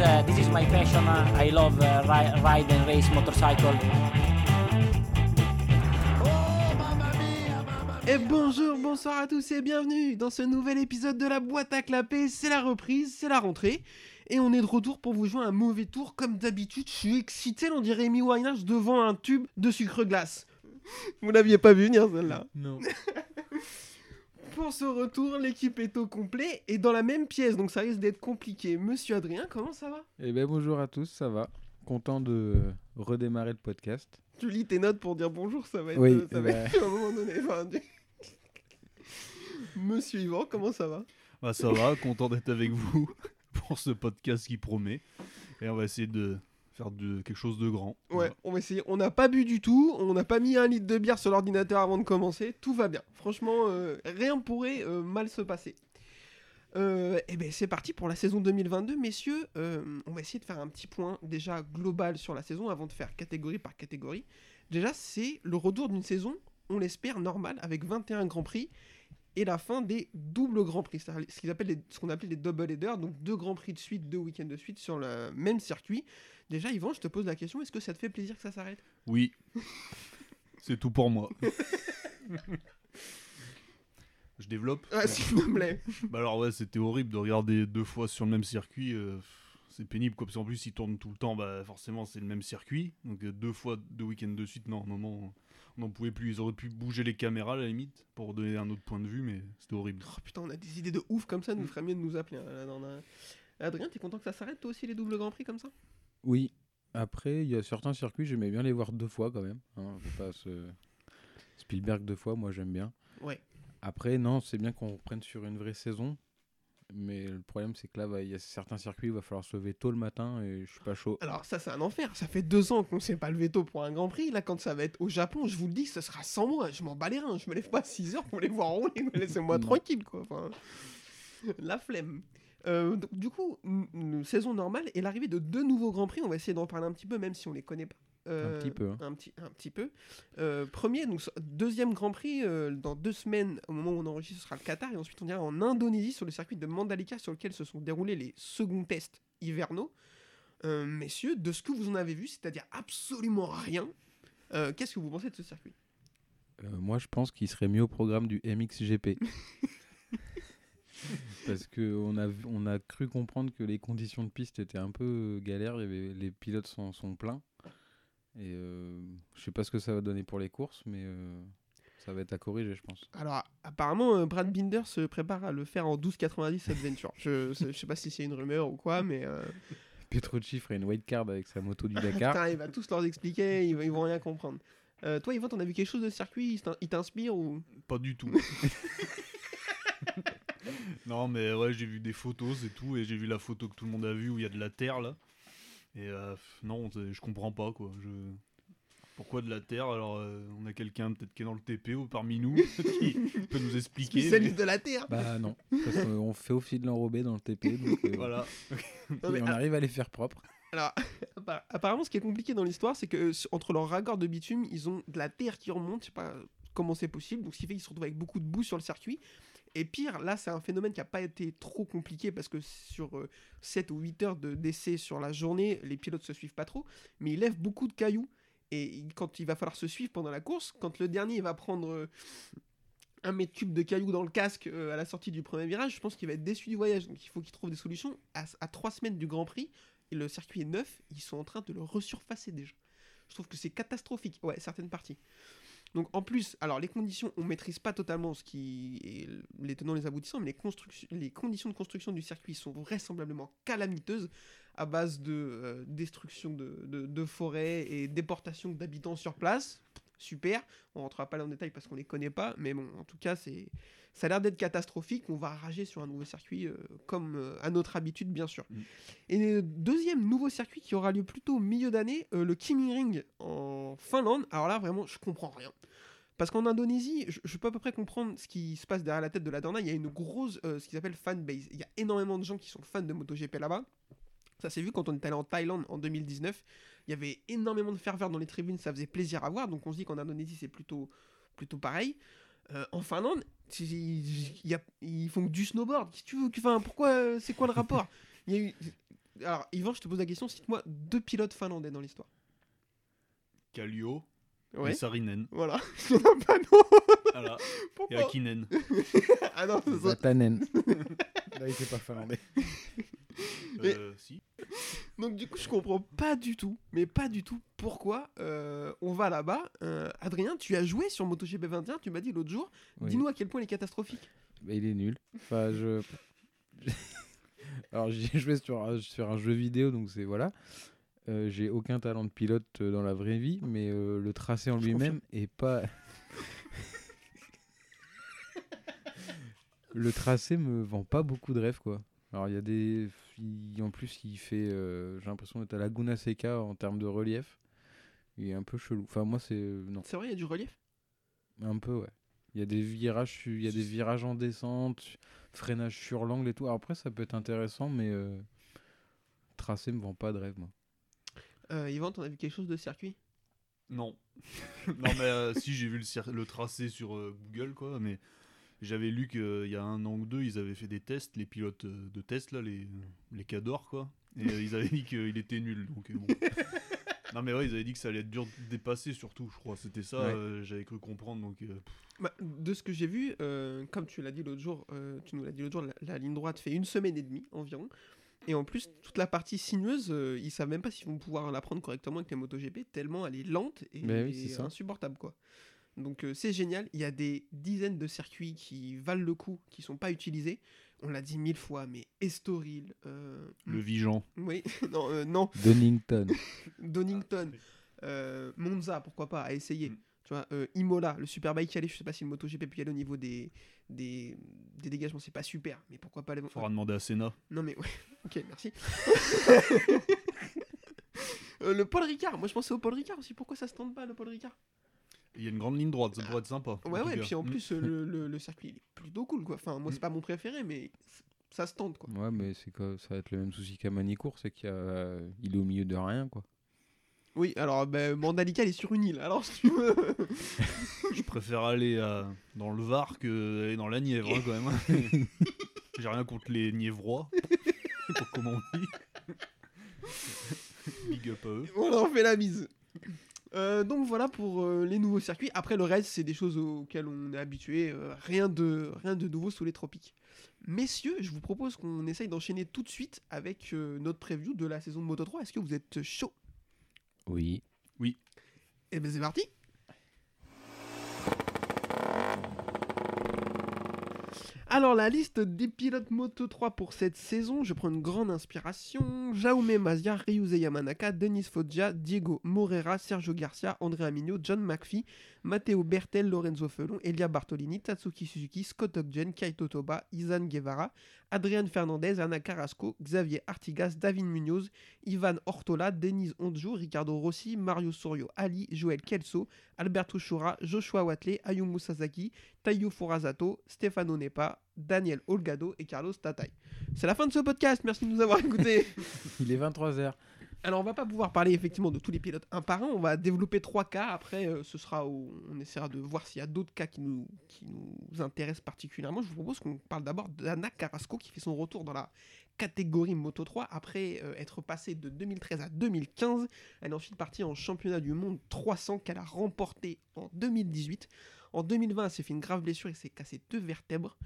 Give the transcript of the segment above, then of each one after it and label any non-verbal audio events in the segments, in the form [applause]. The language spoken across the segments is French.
uh, this is my passion. Uh, I love uh, ri- ride and race motorcycle. Et bonjour, bonsoir à tous et bienvenue dans ce nouvel épisode de la boîte à clapper. C'est la reprise, c'est la rentrée. Et on est de retour pour vous jouer un mauvais tour comme d'habitude. Je suis excité, on dirait Amy Winehouse devant un tube de sucre glace. Vous l'aviez pas vu venir celle-là. Non. [laughs] Pour ce retour, l'équipe est au complet et dans la même pièce, donc ça risque d'être compliqué. Monsieur Adrien, comment ça va? Eh ben bonjour à tous, ça va. Content de redémarrer le podcast. Tu lis tes notes pour dire bonjour, ça va être, Oui, euh, ça va bah. être [laughs] à un moment donné. enfin, du- Monsieur Yvan, comment ça va? Bah ça va, content d'être avec vous [laughs] pour ce podcast qui promet. Et on va essayer de faire de, quelque chose de grand. Ouais, on va essayer. On n'a pas bu du tout, on n'a pas mis un litre de bière sur l'ordinateur avant de commencer. Tout va bien. Franchement, euh, rien pourrait euh, mal se passer. et ben c'est parti pour la saison 2022, messieurs. Euh, on va essayer de faire un petit point déjà global sur la saison avant de faire catégorie par catégorie. Déjà, c'est le retour d'une saison, on l'espère, normale, avec 21 grands prix et la fin des doubles grands prix, c'est-à-dire ce qu'ils appellent les- ce qu'on appelait les double headers, donc deux grands prix de suite, deux week-ends de suite sur le même circuit. Déjà, Yvan, je te pose la question, est-ce que ça te fait plaisir que ça s'arrête? Oui. [laughs] C'est tout pour moi. [laughs] Je développe. Ah, s'il vous plaît. Bah alors ouais, c'était horrible de regarder deux fois sur le même circuit. euh, c'est pénible quoi, parce qu'en plus ils tournent tout le temps, bah forcément c'est le même circuit. Donc euh, deux fois, deux week-ends de suite, non, à un moment on n'en pouvait plus. Ils auraient pu bouger les caméras à la limite pour donner un autre point de vue, mais c'était horrible. Oh putain, on a des idées de ouf comme ça, nous ferait mieux de nous appeler. hein, là, dans la- Adrien, t'es content que ça s'arrête toi aussi les doubles grands prix comme ça? Oui. Après, il y a certains circuits, j'aimais bien les voir deux fois quand même. hein, faut pas se- Spielberg deux fois, moi j'aime bien. Ouais. Après, non, c'est bien qu'on reprenne sur une vraie saison. Mais le problème, c'est que là, bah, il y a certains circuits, il va falloir se lever tôt le matin et je suis pas chaud. Alors ça c'est un enfer, ça fait deux ans qu'on s'est pas levé tôt pour un grand prix, là quand ça va être au Japon, je vous le dis, ce sera sans moi, je m'en bats les reins, je me lève pas à 6 heures pour les voir rouler, laissez-moi tranquille quoi, enfin, la flemme. Euh, donc, du coup, une- saison normale et l'arrivée de deux nouveaux grands prix, on va essayer d'en parler un petit peu même si on les connaît pas. Euh, petit peu, hein. Un petit, un petit peu. Euh, premier, donc deuxième Grand Prix dans deux semaines au moment où on enregistre, ce sera le Qatar et ensuite on ira en Indonésie sur le circuit de Mandalika sur lequel se sont déroulés les seconds tests hivernaux. Messieurs, de ce que vous en avez vu, c'est-à-dire absolument rien, qu'est-ce que vous pensez de ce circuit? Moi, je pense qu'il serait mieux au programme du MXGP. [laughs] [laughs] Parce que on a, vu- on a cru comprendre que les conditions de piste étaient un peu euh, galères. Avait, les pilotes sont, sont pleins. Et euh, je sais pas ce que ça va donner pour les courses, mais euh, ça va être à corriger, je pense. Alors, apparemment, euh, Brad Binder se prépare à le faire en 12,90 Adventure. je, je sais pas si c'est une rumeur ou quoi, mais. euh, [laughs] Petrucci ferait une white card avec sa moto du Dakar. Putain, il va tous leur expliquer, ils, vont- ils vont rien comprendre. Euh, toi, Yvan, t'en as vu quelque chose de circuit? Il t'inspire ou? Pas du tout. [laughs] non mais ouais, j'ai vu des photos, c'est tout, et j'ai vu la photo que tout le monde a vue où il y a de la terre là. Et euh, non, je comprends pas quoi. Je... Pourquoi de la terre? Alors euh, on a quelqu'un peut-être qui est dans le TP ou parmi nous [laughs] qui peut nous expliquer. Spécialiste de la Terre Bah non, parce qu'on fait au fil de l'enrobé dans le TP, donc euh, [laughs] Voilà. Non, mais, et on arrive à les faire propres. Alors, [laughs] appa- apparemment, ce qui est compliqué dans l'histoire, c'est que entre leurs raccords de bitume, ils ont de la terre qui remonte, je sais pas comment c'est possible, donc ce qui fait qu'ils se retrouvent avec beaucoup de boue sur le circuit. Et pire, là, c'est un phénomène qui n'a pas été trop compliqué parce que sur euh, 7 ou 8 heures de d'essai sur la journée, les pilotes se suivent pas trop, mais ils lèvent beaucoup de cailloux. Et quand il va falloir se suivre pendant la course, quand le dernier va prendre euh, un mètre cube de cailloux dans le casque euh, à la sortie du premier virage, je pense qu'il va être déçu du voyage. Donc il faut qu'il trouve des solutions. À, à 3 semaines du Grand Prix, le circuit est neuf, ils sont en train de le resurfacer déjà. Je trouve que c'est catastrophique, ouais, certaines parties. Donc en plus, alors les conditions, on maîtrise pas totalement ce qui est les tenants les aboutissants, mais les, conditions de construction du circuit sont vraisemblablement calamiteuses à base de euh, destruction de, de, de forêts et déportation d'habitants sur place. Super, on rentrera pas là en détail parce qu'on les connaît pas, mais bon, en tout cas, c'est ça a l'air d'être catastrophique. On va rager sur un nouveau circuit euh, comme euh, à notre habitude, bien sûr. Mm. Et le deuxième nouveau circuit qui aura lieu plutôt au milieu d'année, euh, le Kimi Ring en Finlande. Alors là, vraiment, je comprends rien. Parce qu'en Indonésie, je, je peux à peu près comprendre ce qui se passe derrière la tête de la Dorna. Il y a une grosse, ce qu'ils appellent fanbase. Il y a énormément de gens qui sont fans de MotoGP là-bas. Ça s'est vu quand on est allé en Thaïlande en 2019. Il y avait énormément de ferveur dans les tribunes, ça faisait plaisir à voir. Donc on se dit qu'en Indonésie, c'est plutôt, plutôt pareil. Euh, en Finlande, y a- ils font du snowboard. Qu'est-ce que tu veux enfin, pourquoi euh, C'est quoi le rapport? [laughs] Il y a eu Alors, Yvan, je te pose la question cite-moi deux pilotes finlandais dans l'histoire. Kallio Ouais. et Sarinen. Voilà. Il y en a pas, non Voilà. Et [laughs] Pourquoi? Akinen. [laughs] Ah non, c'est ça. Zatanen. Là, il était pas finlandais. Mais- Euh, si. Donc du coup, je comprends pas du tout, mais pas du tout pourquoi euh, on va là-bas. Euh, Adrien, tu as joué sur MotoGP 21, tu m'as dit l'autre jour. Oui. Dis-nous à quel point il est catastrophique. Bah, il est nul. Enfin, je. [laughs] Alors, j'ai joué sur, un- sur un jeu vidéo, donc c'est voilà. Euh, j'ai aucun talent de pilote dans la vraie vie, mais le tracé en lui-même est pas. [laughs] le tracé me vend pas beaucoup de rêves, quoi. Alors, il y a des. il- En plus, il fait. euh, J'ai l'impression d'être à Laguna Seca en termes de relief. Il est un peu chelou. Enfin, moi, c'est. euh, Non. C'est vrai, il y a du relief? Un peu, ouais. Il y a des virages, il y a des virages en descente, freinage sur l'angle et tout. Alors après, ça peut être intéressant, mais euh, tracé me vend pas de rêve, moi. Euh, Yvan, t'en as vu quelque chose de circuit? Non. [laughs] non, mais euh, si, j'ai vu le, le tracé sur euh, Google, quoi. Mais j'avais lu qu'il y a un an ou deux, ils avaient fait des tests, les pilotes euh, de test, là, les, les cadors, quoi. Et euh, ils avaient dit [laughs] qu'il était nul. Donc, euh, bon. [laughs] non, mais ouais, ils avaient dit que ça allait être dur de dépasser, surtout, je crois. C'était ça, Ouais. euh, j'avais cru comprendre. Donc, euh, Bah, De ce que j'ai vu, euh, comme tu l'as dit l'autre jour, euh, tu nous l'as dit l'autre jour, la, la ligne droite fait une semaine et demie environ. Et en plus, toute la partie sinueuse, euh, ils savent même pas s'ils vont pouvoir la prendre correctement avec les MotoGP, tellement elle est lente et, oui, et insupportable. quoi. Donc euh, c'est génial. Il y a des dizaines de circuits qui valent le coup, qui sont pas utilisés. On l'a dit mille fois, mais Estoril, euh, le Vigeant. oui, [laughs] non, euh, non, Donington. [laughs] Donington, euh, Monza, pourquoi pas, à essayer. Mm. Tu vois, euh, Imola, le Superbike allé, je sais pas si le MotoGP peut y aller au niveau des, des, des dégagements, c'est pas super, mais pourquoi pas les. Faudra demander à Senna. Non mais ouais, [laughs] ok, merci. Euh, le Paul Ricard, moi je pensais au Paul Ricard aussi, pourquoi ça se tente pas le Paul Ricard? Il y a une grande ligne droite, ça pourrait être sympa. en Ouais, ouais, cas. puis en Mm. plus euh, le, le, le [laughs] circuit il est plutôt cool quoi. Enfin, moi c'est Mm. pas mon préféré, mais ça se tente quoi. Ouais, mais c'est quoi Ça va être le même souci qu'à Manicourt, c'est qu'il a... il est au milieu de rien, quoi. Oui, alors ben, Mandalika il est sur une île, alors si tu veux. [laughs] Je préfère aller à- dans le Var que aller dans la Nièvre, hein, quand même. [laughs] J'ai rien contre les Niévrois. pour comment on dit. Big up à eux. voilà, on fait la mise. Euh, donc voilà pour euh, les nouveaux circuits. Après le reste, c'est des choses auxquelles on est habitué. euh, rien, de, rien de nouveau sous les tropiques. Messieurs, je vous propose qu'on essaye d'enchaîner tout de suite avec euh, notre preview de la saison de Moto 3. Est-ce que vous êtes chaud? Oui. Eh ben c'est parti Alors la liste des pilotes Moto 3 pour cette saison, je prends une grande inspiration. Jaume Mazia, Ryuze Yamanaka, Denis Foggia, Diego Morera, Sergio Garcia, Andrea Migno, John McPhee, Matteo Bertel, Lorenzo Felon, Elia Bartolini, Tatsuki Suzuki, Scott Ogden, Kaito Toba, Izan Guevara, Adrian Fernandez, Ana Carrasco, Xavier Artigas, David Munoz, Ivan Ortola, Denise Ondjou, Ricardo Rossi, Mario Sorio, Ali, Joël Kelso, Alberto Shura, Joshua Watley, Ayumu Sasaki, Tayo Furazato, Stefano Nepa, Daniel Olgado et Carlos Tatay. C'est la fin de ce podcast, merci de nous avoir écoutés. [laughs] [laughs] Il est 23h. Alors on va pas pouvoir parler effectivement de tous les pilotes un par un, on va développer trois cas, après euh, ce sera on essaiera de voir s'il y a d'autres cas qui nous, qui nous intéressent particulièrement. Je vous propose qu'on parle d'abord d'Anna Carrasco qui fait son retour dans la catégorie Moto 3 après euh, être passée de 2013 à 2015. Elle est ensuite partie en championnat du monde 300 qu'elle a remporté en 2018. En 2020, elle s'est fait une grave blessure et s'est cassé deux vertèbres.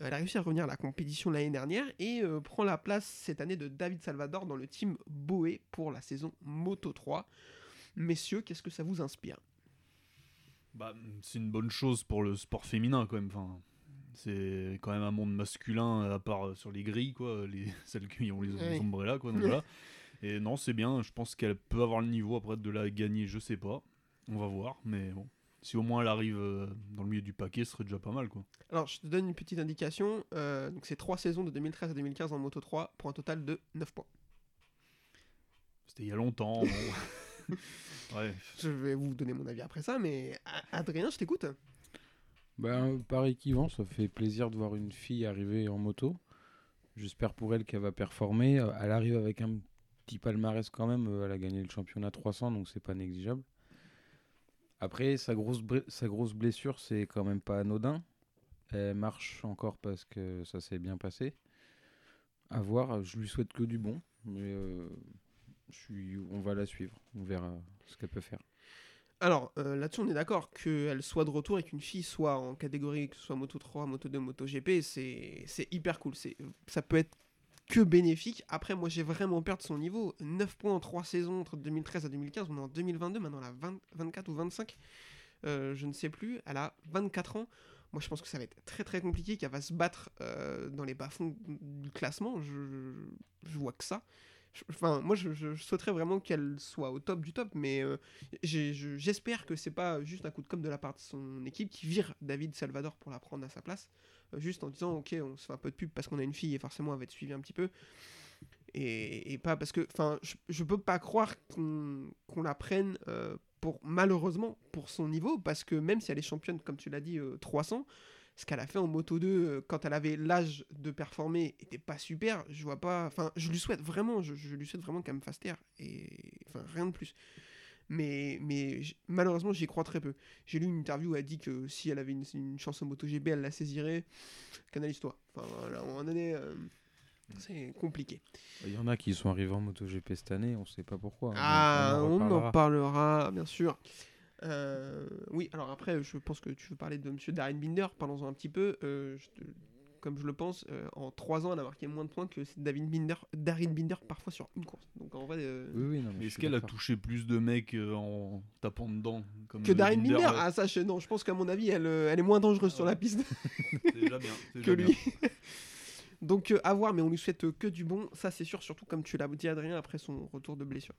Euh, Elle a réussi à revenir à la compétition l'année dernière et euh, prend la place cette année de David Salvador dans le team Boé pour la saison Moto 3. Messieurs, qu'est-ce que ça vous inspire? Bah, c'est une bonne chose pour le sport féminin quand même. Enfin, c'est quand même un monde masculin à part euh, sur les grilles, quoi, les [laughs] celles qui ont les, les Oui. ombrellas, quoi. Donc voilà. Et non, c'est bien. Je pense qu'elle peut avoir le niveau après de la gagner. Je sais pas. On va voir. Mais bon, si au moins elle arrive euh, dans le milieu du paquet, ce serait déjà pas mal, quoi. Alors, je te donne une petite indication. euh, donc, c'est trois saisons de 2013 à 2015 en Moto 3 pour un total de 9 points. C'était il y a longtemps. bon. [laughs] ouais. Je vais vous donner mon avis après ça, mais Adrien, je t'écoute. Ben, pareil qu'Yvan, ça fait plaisir de voir une fille arriver en moto. J'espère pour elle qu'elle va performer. Euh, Elle arrive avec un petit palmarès quand même. Elle a gagné le championnat 300, donc c'est pas négligeable. Après, sa grosse, sa grosse blessure, c'est quand même pas anodin. Elle marche encore parce que ça s'est bien passé. À voir, je lui souhaite que du bon. Mais euh, on va la suivre. On verra ce qu'elle peut faire. Alors, euh, là-dessus, on est d'accord qu'elle soit de retour et qu'une fille soit en catégorie, que ce soit Moto 3, Moto 2, Moto GP, c'est hyper cool. Ça peut être que bénéfique. Après, moi, j'ai vraiment peur de son niveau. 9 points en 3 saisons entre 2013 et 2015. On est en 2022, maintenant elle a 20 24 ou 25. Euh, je ne sais plus. Elle a 24 ans. Moi, je pense que ça va être très très compliqué, qu'elle va se battre euh, dans les bas-fonds du classement. Je, vois que ça. Enfin, moi, je, souhaiterais vraiment qu'elle soit au top du top, mais euh, j'espère que c'est pas juste un coup de com' de la part de son équipe qui vire David Salvador pour la prendre à sa place, juste en disant ok on se fait un peu de pub parce qu'on a une fille et forcément elle va être suivie un petit peu, et, et pas parce que enfin je, je peux pas croire qu'on la prenne euh, pour malheureusement pour son niveau parce que même si elle est championne comme tu l'as dit euh, 300 ce qu'elle a fait en moto 2 euh, quand elle avait l'âge de performer était pas super. Je vois pas enfin je lui souhaite vraiment je, je lui souhaite vraiment qu'elle me fasse taire et enfin rien de plus mais, mais malheureusement j'y crois très peu j'ai lu une interview où elle dit que si elle avait une, une chance en moto GB elle la saisirait canalise-toi enfin voilà, à un moment donné euh, c'est compliqué Il y en a qui sont arrivés en MotoGP cette année, on sait pas pourquoi. ah, on, en parlera, bien sûr. Euh, oui, alors après, je pense que tu veux parler de Monsieur Darren Binder. Parlons-en un petit peu. Euh, je te- comme je le pense, euh, en 3 ans, elle a marqué moins de points que David Binder, Darren Binder parfois sur une course. Donc en vrai, euh, Oui, oui, non, mais Mais je est-ce qu'elle a touché plus de mecs euh, en tapant dedans comme que Darren Binder, ah ça, je, non, je pense qu'à mon avis, elle, elle est moins dangereuse Ah sur ouais. la piste [laughs] C'est déjà bien. c'est [laughs] que déjà lui. bien. Donc euh, à voir, mais on lui souhaite que du bon, ça c'est sûr, surtout comme tu l'as dit Adrien après son retour de blessure.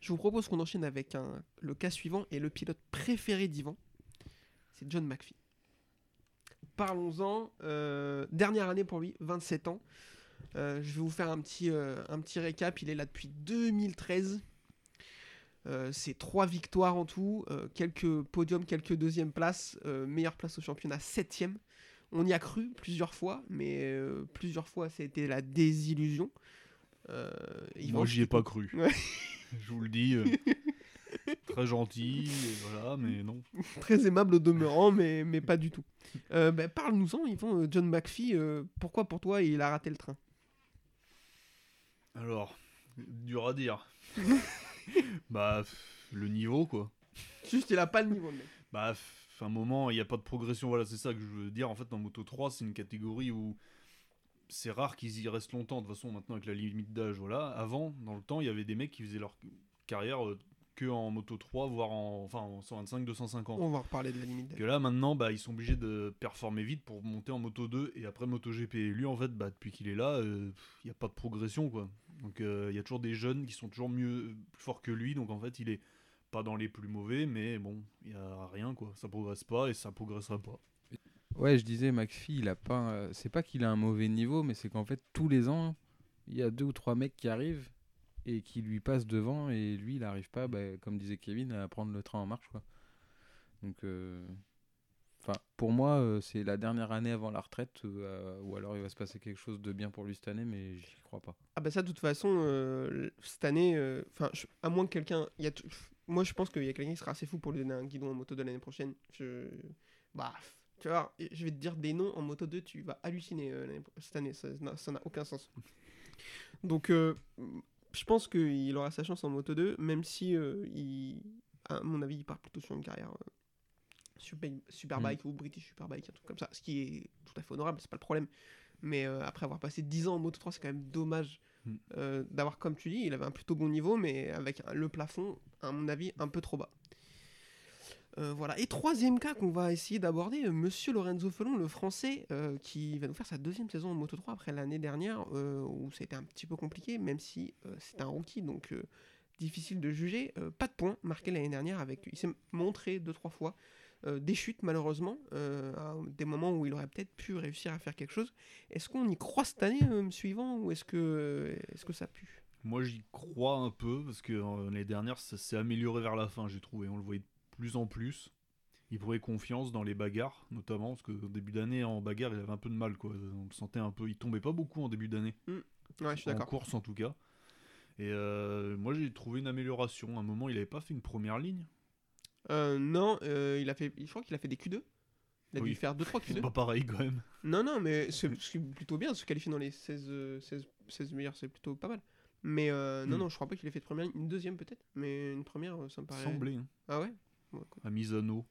Je vous propose qu'on enchaîne avec un, le cas suivant et le pilote préféré d'Ivan, c'est John McPhee. Parlons-en, euh, dernière année pour lui, 27 ans. Euh, je vais vous faire un petit, euh, un petit récap, il est là depuis 2013. Euh, c'est trois victoires en tout, quelques podiums, quelques deuxièmes places, meilleure place au championnat, septième. On y a cru plusieurs fois, mais plusieurs fois, été la désillusion. Moi, j'y ai pas cru. Ouais. [laughs] Je vous le dis. [laughs] très gentil, voilà, mais non. Très aimable au demeurant, mais, mais pas du tout. Euh, bah, Parle-nous-en, Yvan, euh, John McPhee, euh, pourquoi pour toi il a raté le train? Alors, dur à dire. [laughs] bah, le niveau, quoi. Juste, il a pas le niveau, mec. Bah, un moment, il n'y a pas de progression. Voilà, c'est ça que je veux dire. En fait, dans Moto 3, c'est une catégorie où c'est rare qu'ils y restent longtemps. De toute façon, maintenant, avec la limite d'âge, voilà. Avant, dans le temps, il y avait des mecs qui faisaient leur carrière euh, que en Moto 3, voire en, enfin, en 125, 250. On va reparler de la limite. Que là, maintenant, bah, ils sont obligés de performer vite pour monter en Moto 2 et après Moto GP. Et lui, en fait, bah, depuis qu'il est là, euh, il n'y a pas de progression, quoi. Donc, euh, il y a toujours des jeunes qui sont toujours mieux, plus forts que lui. Donc, en fait, il est pas dans les plus mauvais, mais bon, il y a rien, quoi. Ça progresse pas et ça progressera pas. Ouais, je disais, McPhee, il a pas. euh, C'est pas qu'il a un mauvais niveau, mais c'est qu'en fait, tous les ans, il y a deux ou trois mecs qui arrivent et qui lui passent devant, et lui, il n'arrive pas, bah, comme disait Kevin, à prendre le train en marche, quoi. Donc, euh, enfin, pour moi, euh, c'est la dernière année avant la retraite, euh, ou alors il va se passer quelque chose de bien pour lui cette année, mais j'y crois pas. Ah bah ça, de toute façon, cette année, enfin, à moins que quelqu'un... y a Moi, je pense qu'il y a quelqu'un qui sera assez fou pour lui donner un guidon en moto de l'année prochaine. Je... Bah, tu vois, je vais te dire des noms en moto 2, tu vas halluciner cette année, ça n'a aucun sens. Donc, je pense qu'il aura sa chance en moto 2, même si, euh, il, à mon avis, il part plutôt sur une carrière euh, super, Superbike ou British Superbike, un truc comme ça, ce qui est tout à fait honorable, c'est pas le problème. Mais euh, après avoir passé 10 ans en moto 3, c'est quand même dommage Mm. d'avoir, comme tu dis, il avait un plutôt bon niveau, mais avec le plafond, à mon avis, un peu trop bas. Euh, voilà. Et troisième cas qu'on va essayer d'aborder, euh, Monsieur Lorenzo Felon, le français, euh, qui va nous faire sa deuxième saison en Moto 3 après l'année dernière, où été un petit peu compliqué, même si c'est un rookie, donc difficile de juger. Pas de points marqués l'année dernière, avec, il s'est montré deux, trois fois. des chutes malheureusement, à des moments où il aurait peut-être pu réussir à faire quelque chose. Est-ce qu'on y croit cette année, suivant, ou est-ce que, est-ce que ça pue? Moi, j'y crois un peu parce que l'année dernière, ça s'est amélioré vers la fin, j'ai trouvé. On le voyait plus en plus. Il prenait confiance dans les bagarres, notamment parce qu'au début d'année, en bagarre, il avait un peu de mal. Quoi. On le sentait un peu. Il tombait pas beaucoup en début d'année. Ouais, je suis en d'accord. course en tout cas. Et euh, moi j'ai trouvé une amélioration. À un moment, il avait pas fait une première ligne. Euh, non, euh, il a fait, je crois qu'il a fait des Q2. Il a Oui. dû faire 2-3 C'est Q2. pas pareil quand même. Non, non, mais c'est c'est plutôt bien. Se qualifier dans les 16, euh, 16, 16 meilleurs, c'est plutôt pas mal. Mais euh, non, Mm. non, je crois pas qu'il ait fait de première ligne. Une deuxième peut-être, mais une première, ça me paraît. Semblé, hein. Ah ouais? À Misano.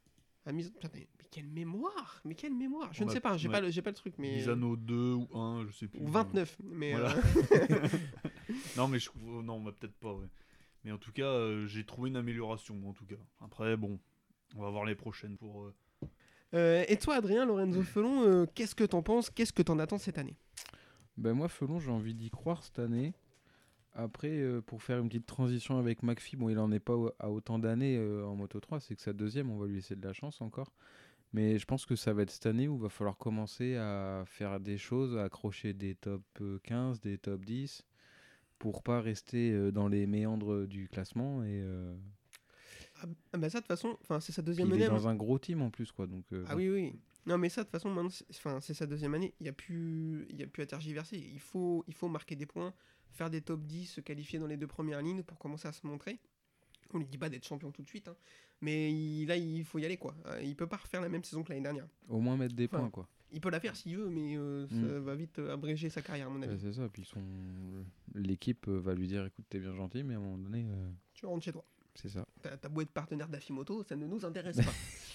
Mise... Putain, mais mais quelle mémoire Mais quelle mémoire Je On ne a- sais pas, j'ai ouais. pas, le- j'ai pas le truc, mais. Misano 2 ou 1, je sais plus. Ou 29, mais. Voilà. euh, [laughs] [laughs] non, mais je trouve. Non, bah, peut-être pas, ouais. Mais en tout cas, euh, j'ai trouvé une amélioration, moi, en tout cas. Après, bon, on va voir les prochaines pour. euh, euh, et toi, Adrien, Lorenzo Felon, euh, qu'est-ce que t'en penses Qu'est-ce que t'en attends cette année? Ben moi, Felon, j'ai envie d'y croire cette année. Après, euh, pour faire une petite transition avec McPhee, bon, il en est pas à autant d'années euh, en Moto 3, c'est que sa deuxième, on va lui laisser de la chance encore. Mais je pense que ça va être cette année où il va falloir commencer à faire des choses, à accrocher des top euh, 15, des top 10, pour pas rester euh, dans les méandres du classement. Et euh, ah, ah bah ça, de toute façon, c'est sa puis deuxième il année. est hein. dans un gros team en plus, quoi. Donc, euh, Ah oui, oui. Non, mais ça, de toute façon, maintenant, c'est- sa deuxième année. Il n'y a, plus... y a plus à tergiverser. Il faut... il faut marquer des points, faire des top 10, se qualifier dans les deux premières lignes pour commencer à se montrer. On lui dit pas d'être champion tout de suite, hein. mais il- là, il faut y aller, quoi. Euh, Il peut pas refaire la même saison que l'année dernière. au moins mettre des Enfin, points, quoi. Il peut la faire s'il veut, mais euh, ça Mm. va vite euh, abréger sa carrière, à mon avis. Ouais, c'est ça. Puis son... l'équipe va lui dire écoute, t'es bien gentil, mais à un moment donné, euh, Tu rentres chez toi. c'est ça. T'as t'as beau être partenaire d'Afimoto, ça ne nous intéresse pas. [laughs]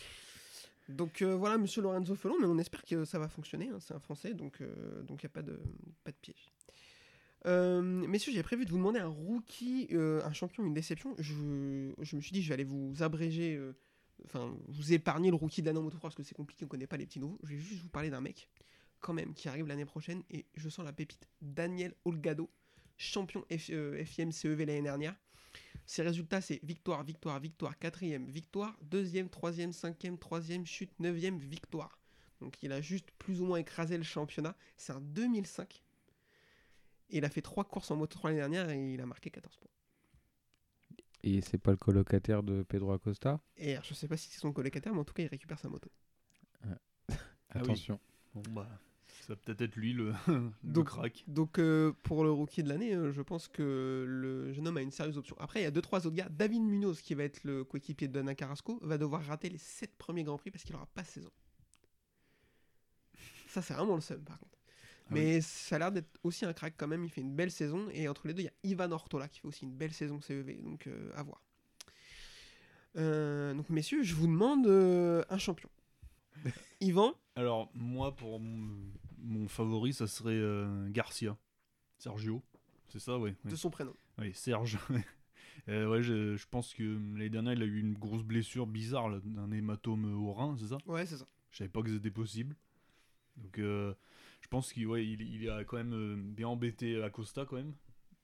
donc euh, voilà, monsieur Lorenzo Felon, mais on espère que ça va fonctionner. hein, c'est un français, donc il donc n'y a pas de, pas de piège. Euh, messieurs, j'ai prévu de vous demander un rookie, euh, un champion, une déception. Je, me suis dit, je vais aller vous abréger, euh, enfin, vous épargner le rookie de l'année en Moto 3 parce que c'est compliqué, on connaît pas les petits nouveaux. Je vais juste vous parler d'un mec, quand même, qui arrive l'année prochaine et je sens la pépite. Daniel Olgado, champion F, euh, FIM CEV l'année dernière. Ses résultats, c'est victoire, victoire, victoire, quatrième, victoire, deuxième, troisième, cinquième, troisième, chute, neuvième, victoire. Donc il a juste plus ou moins écrasé le championnat. C'est un 2005. Et il a fait trois courses en moto 3 l'année dernière et il a marqué 14 points. Et c'est pas le colocataire de Pedro Acosta? Et alors, je sais pas si c'est son colocataire, mais en tout cas, il récupère sa moto. Ah [laughs] oui. Attention. Bon, bah, ça va peut-être être lui le, [laughs] le Donc- crack. Donc euh, pour le rookie de l'année, euh, je pense que le jeune homme a une sérieuse option. Après, il y a 2-3 autres gars. David Munoz, qui va être le coéquipier de Dana Carrasco, va devoir rater les 7 premiers Grands Prix parce qu'il aura pas 16 ans. Ça, c'est vraiment le seum, par contre. Ah Mais ça a l'air d'être aussi un crack quand même. Il fait une belle saison. Et entre les deux, il y a Ivan Ortola qui fait aussi une belle saison CEV. Donc euh, à voir. Donc messieurs, je vous demande un champion. [laughs] Ivan, Alors, moi, pour mon, favori, ça serait euh, Garcia. Sergio. C'est ça, ouais. ouais. de son prénom. Oui, Serge. [laughs] Euh, ouais, je, je pense que l'année dernière, il a eu une grosse blessure bizarre, là, d'un hématome au rein, c'est ça? Ouais, c'est ça. Je savais pas que c'était possible. Donc, euh, je pense qu'il ouais, il, il a quand même euh, bien embêté Acosta, quand même.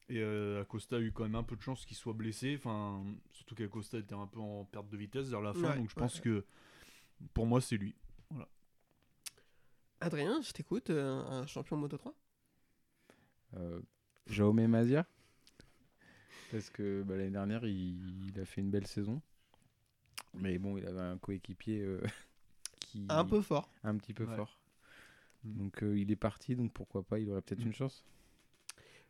Et euh, Acosta a eu quand même un peu de chance qu'il soit blessé. Enfin, surtout qu'Acosta était un peu en perte de vitesse vers la fin. Ouais, donc, je pense ouais. que pour moi, c'est lui. Adrien, je t'écoute. euh, un champion Moto 3 Euh, Jaume Mazia Parce que bah, l'année dernière, il, il a fait une belle saison. Mais bon, il avait un coéquipier euh, [laughs] qui Un peu fort. un petit peu Ouais. fort. Mm. Donc euh, il est parti, donc pourquoi pas, il aurait peut-être Mm. une chance.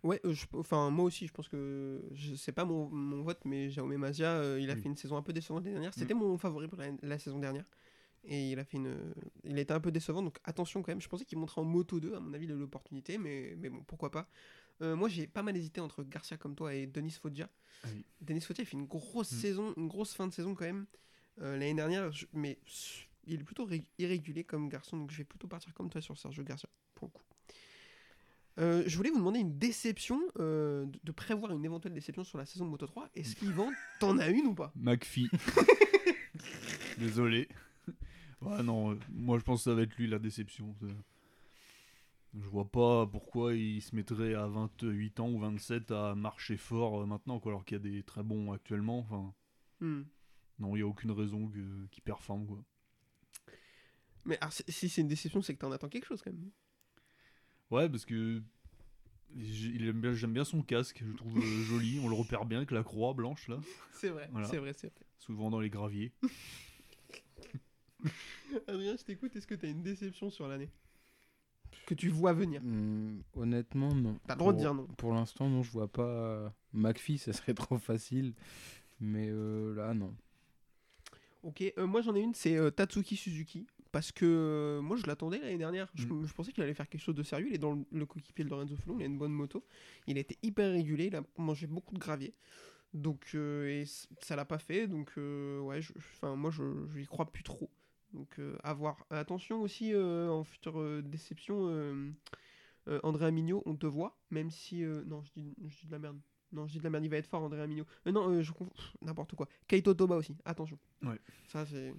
Ouais, je- enfin moi aussi, je pense que je sais pas mon, mon vote, mais Jaume Mazia, euh, il a Oui. fait une saison un peu décevante l'année dernière. C'était mon favori pour la, la saison dernière. Et il a fait une, il a été un peu décevant, donc attention quand même. Je pensais qu'il montrait en moto 2, à mon avis, l'opportunité, mais, mais bon, pourquoi pas. Euh, moi, j'ai pas mal hésité entre Garcia comme toi et Denis Foggia. Ah oui. Denis Foggia, il fait une grosse Mm. saison, une grosse fin de saison quand même. Euh, l'année dernière, je- mais il est plutôt ré- irrégulier comme garçon, donc je vais plutôt partir comme toi sur Sergio Garcia, pour le coup. Euh, je voulais vous demander une déception, euh, de, de prévoir une éventuelle déception sur la saison de Moto 3. Est-ce [laughs] qu'Yvan, t'en as une ou pas? McPhee. [laughs] Désolé. [laughs] Ouais, non, euh, moi je pense que ça va être lui la déception. ça. Je vois pas pourquoi il se mettrait à 28 ans ou 27 à marcher fort euh, maintenant, quoi, alors qu'il y a des très bons actuellement. Enfin, Hmm. non, il y a aucune raison que- qu'il performe, quoi. Mais alors, si- si c'est une déception, c'est que t'en attends quelque chose quand même. Ouais, parce que j- il aime bien- j'aime bien son casque, je le trouve euh, joli. On le repère bien avec la croix blanche là, [laughs] C'est vrai, Voilà. c'est vrai, c'est vrai. souvent dans les graviers. [laughs] [laughs] Adrien, je t'écoute, est-ce que t'as une déception sur l'année Que tu vois venir? Hmm, honnêtement, non. T'as le droit de dire non. Pour l'instant, non, je vois pas. euh, McPhee, ça serait [laughs] trop facile. Mais euh, là, non. Ok, euh, moi j'en ai une, c'est euh, Tatsuki Suzuki. parce que moi je l'attendais l'année dernière. Je, Mm. je pensais qu'il allait faire quelque chose de sérieux. Il est dans le, le coéquipier de Lorenzo Felon, il a une bonne moto. Il a été hyper régulé, il a mangé beaucoup de gravier. Donc et ça l'a pas fait. Donc ouais, je- enfin moi je je y crois plus trop. Donc euh, à voir. Attention aussi euh, en future euh, déception, André Mignot, on te voit, même si euh, non je dis, je dis de la merde. Non, je dis de la merde, il va être fort, André Mignot. Euh, non, euh, je n'importe quoi. Keito Toba aussi, attention. Ouais. Ça, c'est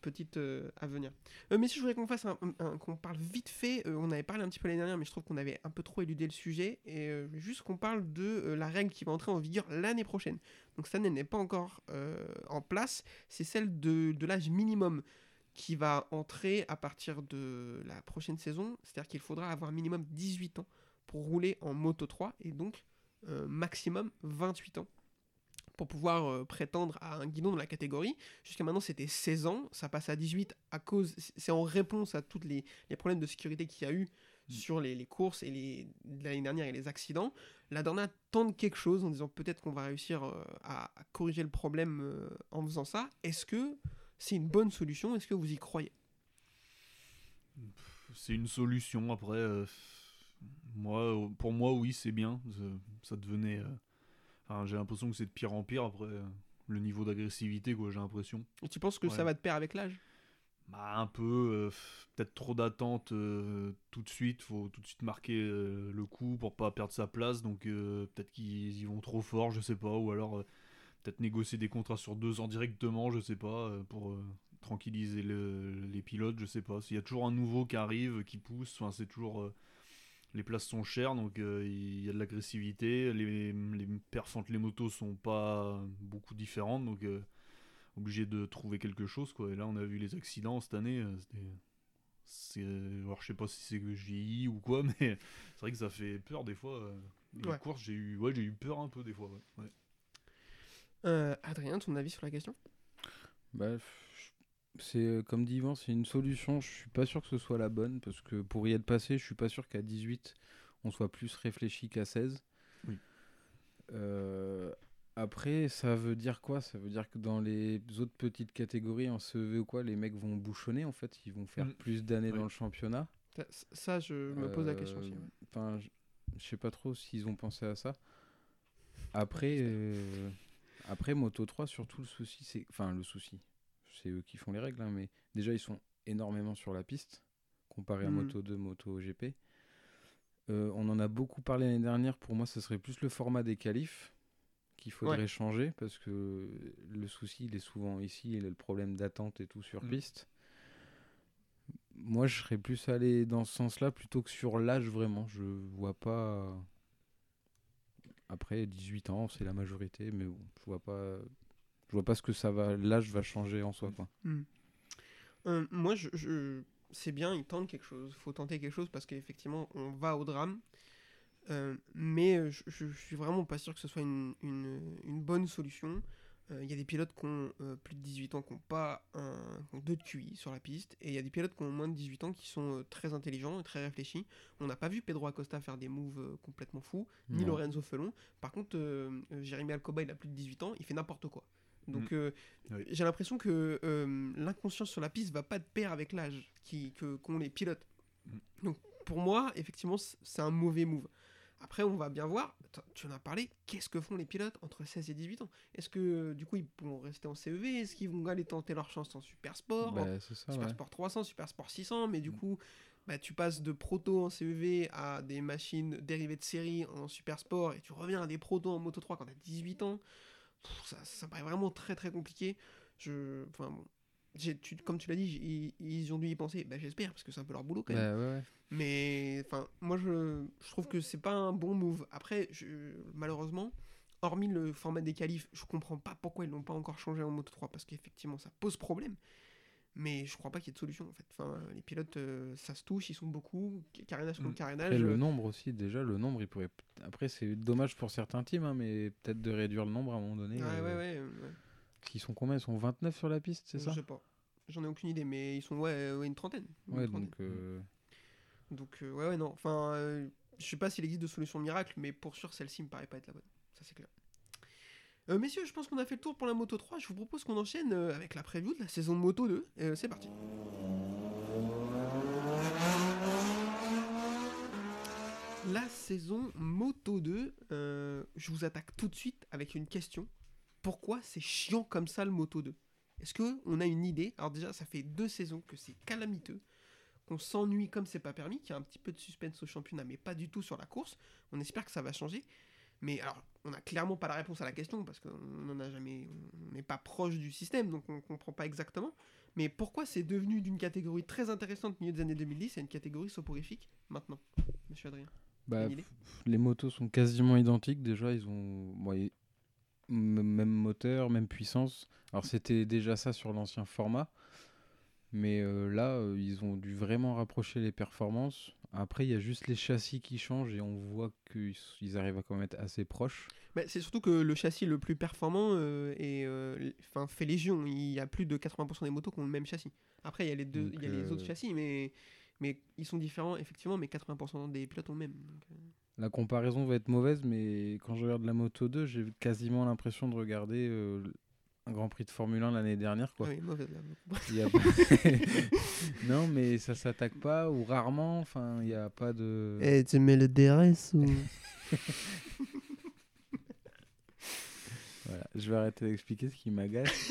petite euh, à venir. Euh, mais si je voudrais qu'on fasse un, qu'on parle vite fait, euh, on avait parlé un petit peu l'année dernière, mais je trouve qu'on avait un peu trop éludé le sujet, et euh, juste qu'on parle de la règle qui va entrer en vigueur l'année prochaine. Donc cette année n'est pas encore en place, c'est celle de, de l'âge minimum qui va entrer à partir de la prochaine saison, c'est-à-dire qu'il faudra avoir minimum 18 ans pour rouler en Moto 3, et donc maximum 28 ans pour pouvoir euh, prétendre à un guidon dans la catégorie. Jusqu'à maintenant, c'était 16 ans, ça passe à 18 à cause, c'est en réponse à tous les, les problèmes de sécurité qu'il y a eu Mm. sur les, les courses et les l'année dernière et les accidents. La Dorna tente quelque chose en disant peut-être qu'on va réussir euh, à, à corriger le problème euh, en faisant ça. Est-ce que c'est une bonne solution? Est-ce que vous y croyez? C'est une solution. Après, euh, moi, pour moi, oui, c'est bien. Ça, ça devenait. euh, enfin, j'ai l'impression que c'est de pire en pire. Après, euh, le niveau d'agressivité, quoi, j'ai l'impression. Et tu penses que ça va de pair avec l'âge? Bah, un peu, euh, peut-être trop d'attente euh, tout de suite. Faut tout de suite marquer euh, le coup pour pas perdre sa place. Donc, peut-être qu'ils y vont trop fort, je sais pas. Ou alors, peut-être négocier des contrats sur deux ans directement, je sais pas, pour tranquilliser le- les pilotes, je sais pas. S'il y a toujours un nouveau qui arrive, qui pousse, enfin, c'est toujours. Les places sont chères, donc euh, il y a de l'agressivité. Les, les perfs entre les motos sont pas beaucoup différentes, donc. euh, obligé de trouver quelque chose quoi et là on a vu les accidents cette année euh, c'est alors je sais pas si c'est que je vieillis ou quoi [laughs] mais c'est vrai que ça fait peur des fois euh, les Ouais. courses j'ai eu ouais j'ai eu peur un peu des fois ouais. Ouais. Euh, Adrien, ton avis sur la question? Bah, c'est euh, comme dit Yvan, c'est une solution. Je suis pas sûr que ce soit la bonne parce que pour y être passé, je suis pas sûr qu'à 18 on soit plus réfléchi qu'à 16. Oui. Euh, après, ça veut dire quoi? Ça veut dire que dans les autres petites catégories en CEV ou quoi, les mecs vont bouchonner en fait. Ils vont faire Mm. plus d'années Oui. dans le championnat. ça, ça, je me pose la question aussi. Euh. Enfin, je je sais pas trop s'ils ont pensé à ça. Après, euh, après Moto 3, surtout le souci, c'est. Enfin, le souci, c'est eux qui font les règles, hein, mais déjà, ils sont énormément sur la piste, comparé à Mhm. Moto 2, Moto GP. Euh, on en a beaucoup parlé l'année dernière. Pour moi, ce serait plus le format des qualifs qu'il faudrait Ouais. changer parce que le souci, il est souvent ici, il est le problème d'attente et tout sur Mm. piste. Moi, je serais plus allé dans ce sens-là plutôt que sur l'âge, vraiment. Je vois pas. Après, 18 ans, c'est la majorité, mais bon, je vois pas. Je vois pas ce que ça va. L'âge va changer en soi, quoi. Euh, moi, je, je- c'est bien, ils tentent quelque chose. Il faut tenter quelque chose parce qu'effectivement, on va au drame. Euh, mais euh, je, je, suis vraiment pas sûr que ce soit une, une, une bonne solution. Euh, Il y a des pilotes qui ont euh, plus de 18 ans qui n'ont pas un, qui ont deux de QI sur la piste. Et il y a des pilotes qui ont moins de 18 ans qui sont euh, très intelligents et très réfléchis. On n'a pas vu Pedro Acosta faire des moves euh, complètement fous, ni Non. Lorenzo Felon. Par contre, Jérémy Alcoba, il a plus de 18 ans, il fait n'importe quoi. Donc Mm. euh, Oui. j'ai l'impression que euh, l'inconscience sur la piste va pas de pair avec l'âge qui- que- qu'ont les pilotes. Mm. Donc pour moi, effectivement, c'est un mauvais move. Après, on va bien voir, tu en as parlé, qu'est-ce que font les pilotes entre 16 et 18 ans? Est-ce que euh, du coup ils pourront rester en CEV Est-ce qu'ils vont aller tenter leur chance en Super Sport? Bah, ça, Super ouais. Sport 300, Super Sport 600, mais du Mm. coup, bah, tu passes de proto en CEV à des machines dérivées de série en Super Sport et tu reviens à des protos en Moto 3 quand tu as 18 ans. Ça, ça me paraît vraiment très très compliqué. Je, enfin, bon, tu- comme tu l'as dit, ils, ils ont dû y penser. Bah, J'espère, parce que c'est un peu leur boulot quand même. Bah, ouais, ouais. Mais enfin, moi je, je trouve que c'est pas un bon move. Après, je, malheureusement, hormis le format des qualifs, je comprends pas pourquoi ils l'ont pas encore changé en Moto 3 parce qu'effectivement ça pose problème. Mais je crois pas qu'il y ait de solution en fait. Enfin, les pilotes, euh, ça se touche, ils sont beaucoup, carénage contre Mm. carénage. Après, le euh, nombre aussi, déjà, le nombre, il pourrait. Après, c'est dommage pour certains teams, hein, mais peut-être de réduire le nombre à un moment donné. ouais, euh, ouais, ouais, ouais. Ils sont combien? Ils sont 29 sur la piste, c'est Je ça? sais pas. J'en ai aucune idée, mais ils sont ouais, ouais, une trentaine. Une Ouais, trentaine. donc. euh, Donc, euh, ouais, ouais, non. Enfin, euh, je sais pas s'il existe de solution miracle, mais pour sûr, celle-ci me paraît pas être la bonne. Ça, c'est clair. Euh, messieurs, je pense qu'on a fait le tour pour la Moto 3. Je vous propose qu'on enchaîne euh, avec la preview de la saison Moto 2. Euh, c'est parti. La saison Moto 2, euh, je vous attaque tout de suite avec une question. Pourquoi c'est chiant comme ça le Moto 2 Est-ce que on a une idée? Alors déjà, ça fait deux saisons que c'est calamiteux, qu'on s'ennuie comme c'est pas permis, qu'il y a un petit peu de suspense au championnat, mais pas du tout sur la course. On espère que ça va changer. Mais alors, on n'a clairement pas la réponse à la question parce qu'on n'en a jamais, on n'est pas proche du système, donc on comprend pas exactement. Mais pourquoi c'est devenu d'une catégorie très intéressante milieu des années 2010 à une catégorie soporifique maintenant, Monsieur Adrien? Bah, les motos sont quasiment identiques. Déjà, ils ont bon, même moteur, même puissance. Alors, c'était déjà ça sur l'ancien format. Mais euh, là, euh, ils ont dû vraiment rapprocher les performances. Après, il y a juste les châssis qui changent et on voit qu'ils arrivent à quand même être assez proches. Bah, c'est surtout que le châssis le plus performant euh, est, euh, fait légion. Il y a plus de 80% des motos qui ont le même châssis. Après, il y a les, deux, Donc, il y a les euh, autres châssis, mais, mais ils sont différents, effectivement, mais 80% des pilotes ont le même. donc, euh, La comparaison va être mauvaise, mais quand je regarde la Moto 2, j'ai quasiment l'impression de regarder euh, un Grand Prix de Formule 1 l'année dernière. Quoi. ah oui, [laughs] a- [laughs] non, mais ça s'attaque pas ou rarement. Enfin, il n'y a pas de. Eh, tu mets le DRS ou... [laughs] Voilà, je vais arrêter d'expliquer ce qui m'agace.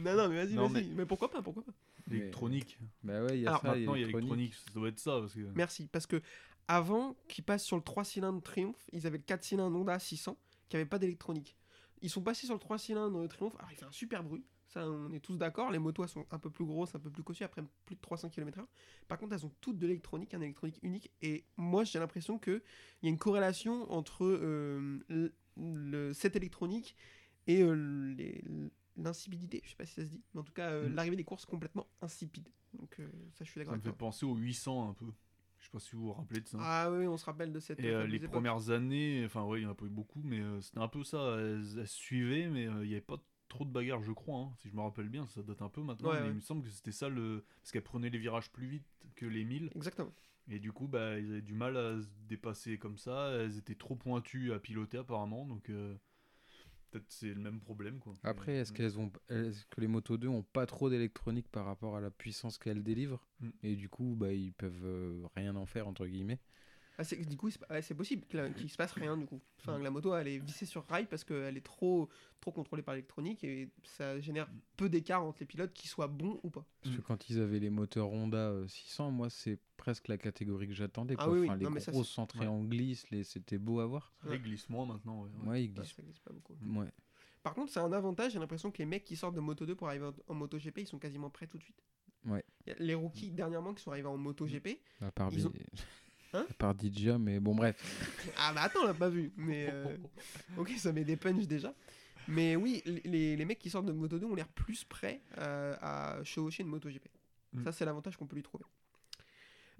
non, non, mais vas-y, Non, vas-y. Mais... pourquoi pas, pourquoi pas Mais- Électronique. bah ouais, il y a Alors, ça, Maintenant, il y a l'électronique. électronique, ça doit être ça. Parce que... Merci, parce que avant qu'ils passent sur le 3 cylindres Triumph, ils avaient le 4 cylindres Honda 600 qui n'avait pas d'électronique. Ils sont passés sur le 3 cylindres Triumph, alors il fait un super bruit, ça on est tous d'accord, les motos elles sont un peu plus grosses, un peu plus cossues, après plus de 300 km/h. Par contre elles ont toutes de l'électronique, un électronique unique, et moi j'ai l'impression qu'il y a une corrélation entre euh, le, cette électronique et euh, les- l'insipidité, je sais pas si ça se dit, mais en tout cas euh, Mm. l'arrivée des courses complètement insipide. Donc euh, ça je suis d'accord Ça me avec fait penser au 800 un peu. Je sais pas si vous vous rappelez de ça. Ah oui, on se rappelle de cette Et euh, les époque. premières années, enfin ouais, il y en a pas eu beaucoup, mais euh, c'était un peu ça. Elles, elles suivaient, mais euh, il n'y avait pas trop de bagarres, je crois. hein. Si je me rappelle bien, ça date un peu maintenant. Ouais, mais ouais. il me semble que c'était ça le. Parce qu'elles prenaient les virages plus vite que les 1000. Exactement. Et du coup, bah, ils avaient du mal à se dépasser comme ça. Elles étaient trop pointues à piloter apparemment. Donc euh, peut-être c'est le même problème. Quoi. Après, est-ce Mm. qu'elles ont, est-ce que les Moto 2 ont pas trop d'électronique par rapport à la puissance qu'elles délivrent Mm. Et du coup, bah, ils peuvent euh, rien en faire entre guillemets? Ah, du coup, c'est ouais, possible qu'il se passe rien du coup. Mm. Enfin, que la moto elle est vissée sur rail parce qu'elle est trop, trop contrôlée par l'électronique et ça génère peu d'écart entre les pilotes qui soient bons ou pas. Parce que Mm. quand ils avaient les moteurs Honda euh, 600, moi, c'est presque la catégorie que j'attendais. Ah oui. Enfin, les Non, ça, entrées ouais. en glisse, les... c'était beau à voir. Ça les glisse moins maintenant. ouais, ouais. Ouais, ils glissent. ça pas beaucoup. Ouais. Par contre, c'est un avantage. J'ai l'impression que les mecs qui sortent de Moto 2 pour arriver en, Moto GP, ils sont quasiment prêts tout de suite. Ouais. Les rookies dernièrement qui sont arrivés en Moto GP. À part, Ils Di- ont- [laughs] Hein à part DJ, mais bon, bref. Ah bah attends, on l'a pas vu. Mais euh, [laughs] ok, ça met des punch déjà. Mais oui, les, les mecs qui sortent de Moto 2 ont l'air plus prêts euh, à chevaucher une Moto GP. Mm. Ça, c'est l'avantage qu'on peut lui trouver.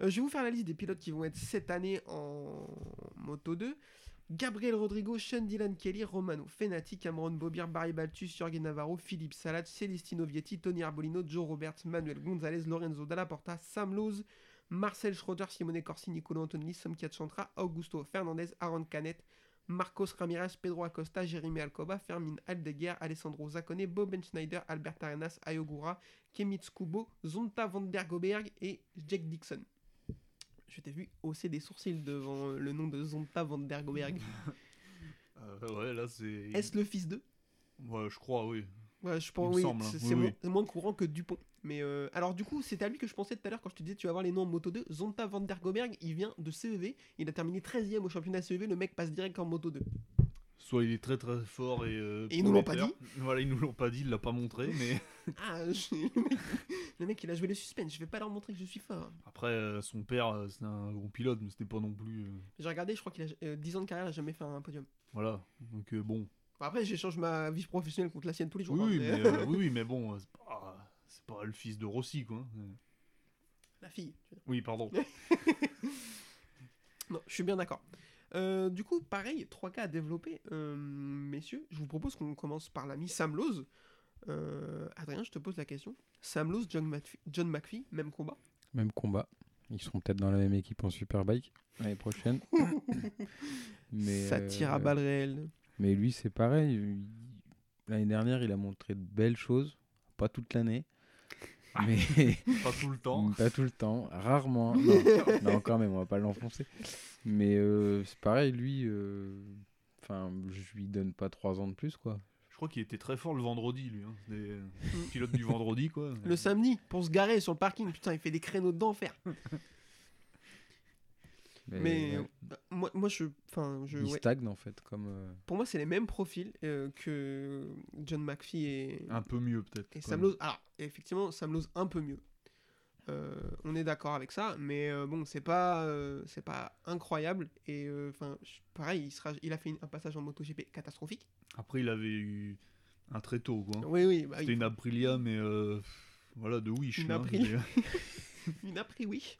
Euh, je vais vous faire la liste des pilotes qui vont être cette année en Moto 2. Gabriel Rodrigo, Sean Dylan Kelly, Romano Fenati, Cameron Bobir, Barry Baltus, Jorge Navarro, Philippe Salat, Celestino Vietti, Tony Arbolino, Joe Roberts, Manuel Gonzalez, Lorenzo Dalla Porta, Sam Lowe, Marcel Schroeder, Simone Corsi, Nicolo Antonelli, Somkiat Chantra, Augusto Fernandez, Aaron Canet, Marcos Ramirez, Pedro Acosta, Jérémy Alcoba, Fermin Aldeguer, Alessandro Zaccone, Boben Schneider, Albert Arenas, Ayogura, Kemitz Kubo, Zonta van der Goberg et Jack Dixon. Je t'ai vu hausser des sourcils devant le nom de Zonta van der Goberg. [laughs] Euh, ouais, là c'est. Est-ce le fils d'eux Ouais, je crois, oui. Ouais, je pense oui, hein. c'est Oui, c'est oui. moins, c'est moins courant que Dupont. Mais euh, alors du coup, c'est à lui que je pensais tout à l'heure quand je te disais tu vas voir les noms en Moto 2. Zonta van der Goberg, il vient de CEV, il a terminé 13ème au championnat CEV, le mec passe direct en Moto 2. Soit il est très très fort et. euh, Et ils nous l'ont pas prometteur. Voilà, ils nous l'ont pas dit, il l'a pas montré, mais. [laughs] [laughs] Ah, je- le, mec, il a joué le suspense, je vais pas leur montrer que je suis fort. Après, euh, son père, euh, c'est un bon pilote, mais c'était pas non plus. euh, J'ai regardé, je crois qu'il a euh, 10 ans de carrière, il a jamais fait un podium. Voilà. Donc bon. Après, j'échange ma vie professionnelle contre la sienne tous les jours. Oui, hein, mais- mais, [laughs] oui, oui, mais bon, c'est pas, c'est pas le fils de Rossi, quoi. Euh, La fille. je veux dire. Oui, pardon. [laughs] Non, je suis bien d'accord. Euh, du coup, pareil, 3 cas à développer. Euh, messieurs, je vous propose qu'on commence par l'ami Sam Lowe. Euh, Adrien, je te pose la question. Sam Lowe, John, McPhee, John McPhee, même combat. Même combat. Ils seront peut-être dans la même équipe en Superbike l'année prochaine. [laughs] Mais, Ça tire à balles réelles. Mais lui, c'est pareil. il- L'année dernière, il a montré de belles choses. Pas toute l'année. [laughs] Mais [laughs] Pas tout le temps. [laughs] pas tout le temps. Rarement. Non, non, quand même, on va pas l'enfoncer. Mais euh, c'est pareil, lui. euh, Enfin, je lui donne pas 3 ans de plus, quoi. Je crois qu'il était très fort le vendredi, lui. Hein. Des pilotes du vendredi, quoi. Le samedi, pour se garer sur le parking, putain, il fait des créneaux d'enfer. Mais, Mais ouais, euh, moi, moi, je, enfin, je, il ouais. stagne, en fait. Comme, euh, pour moi, c'est les mêmes profils euh, que John McPhee et, Un peu mieux, peut-être. et Sam même. Lowe. Alors, effectivement, Sam Lowe un peu mieux. Euh, on est d'accord avec ça, mais euh, bon, c'est pas, euh, c'est pas incroyable. Et enfin, pareil, il, sera, il a fait une- un passage en MotoGP catastrophique. Après, il avait eu un très tôt, quoi. Oui, oui, bah, C'était il- une Aprilia, mais euh, voilà, de Wish. Une hein, Aprilia. [laughs] une après [laughs] oui.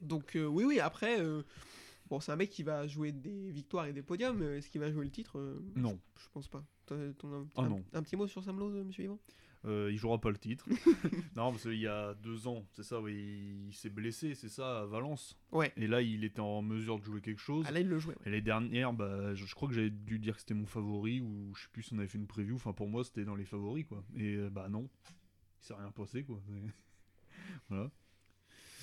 Donc euh, oui, oui, après, euh, bon, c'est un mec qui va jouer des victoires et des podiums. euh, Est-ce qu'il va jouer le titre Euh, Non, Je pense pas. T'as- ton- un, Ah un- non. un petit mot sur Sam Lowe, euh, monsieur Yvan? Euh, il jouera pas le titre. [laughs] non, parce qu'il y a deux ans, c'est ça, oui, il s'est blessé, c'est ça, à Valence. Ouais. Et là, il était en mesure de jouer quelque chose. Ah là, il le jouait. ouais. Et les dernières, bah, je, je crois que j'avais dû dire que c'était mon favori, ou je sais plus si on avait fait une preview. Enfin, pour moi, c'était dans les favoris, quoi. Et euh, bah non, il s'est rien passé, quoi. [laughs] Voilà.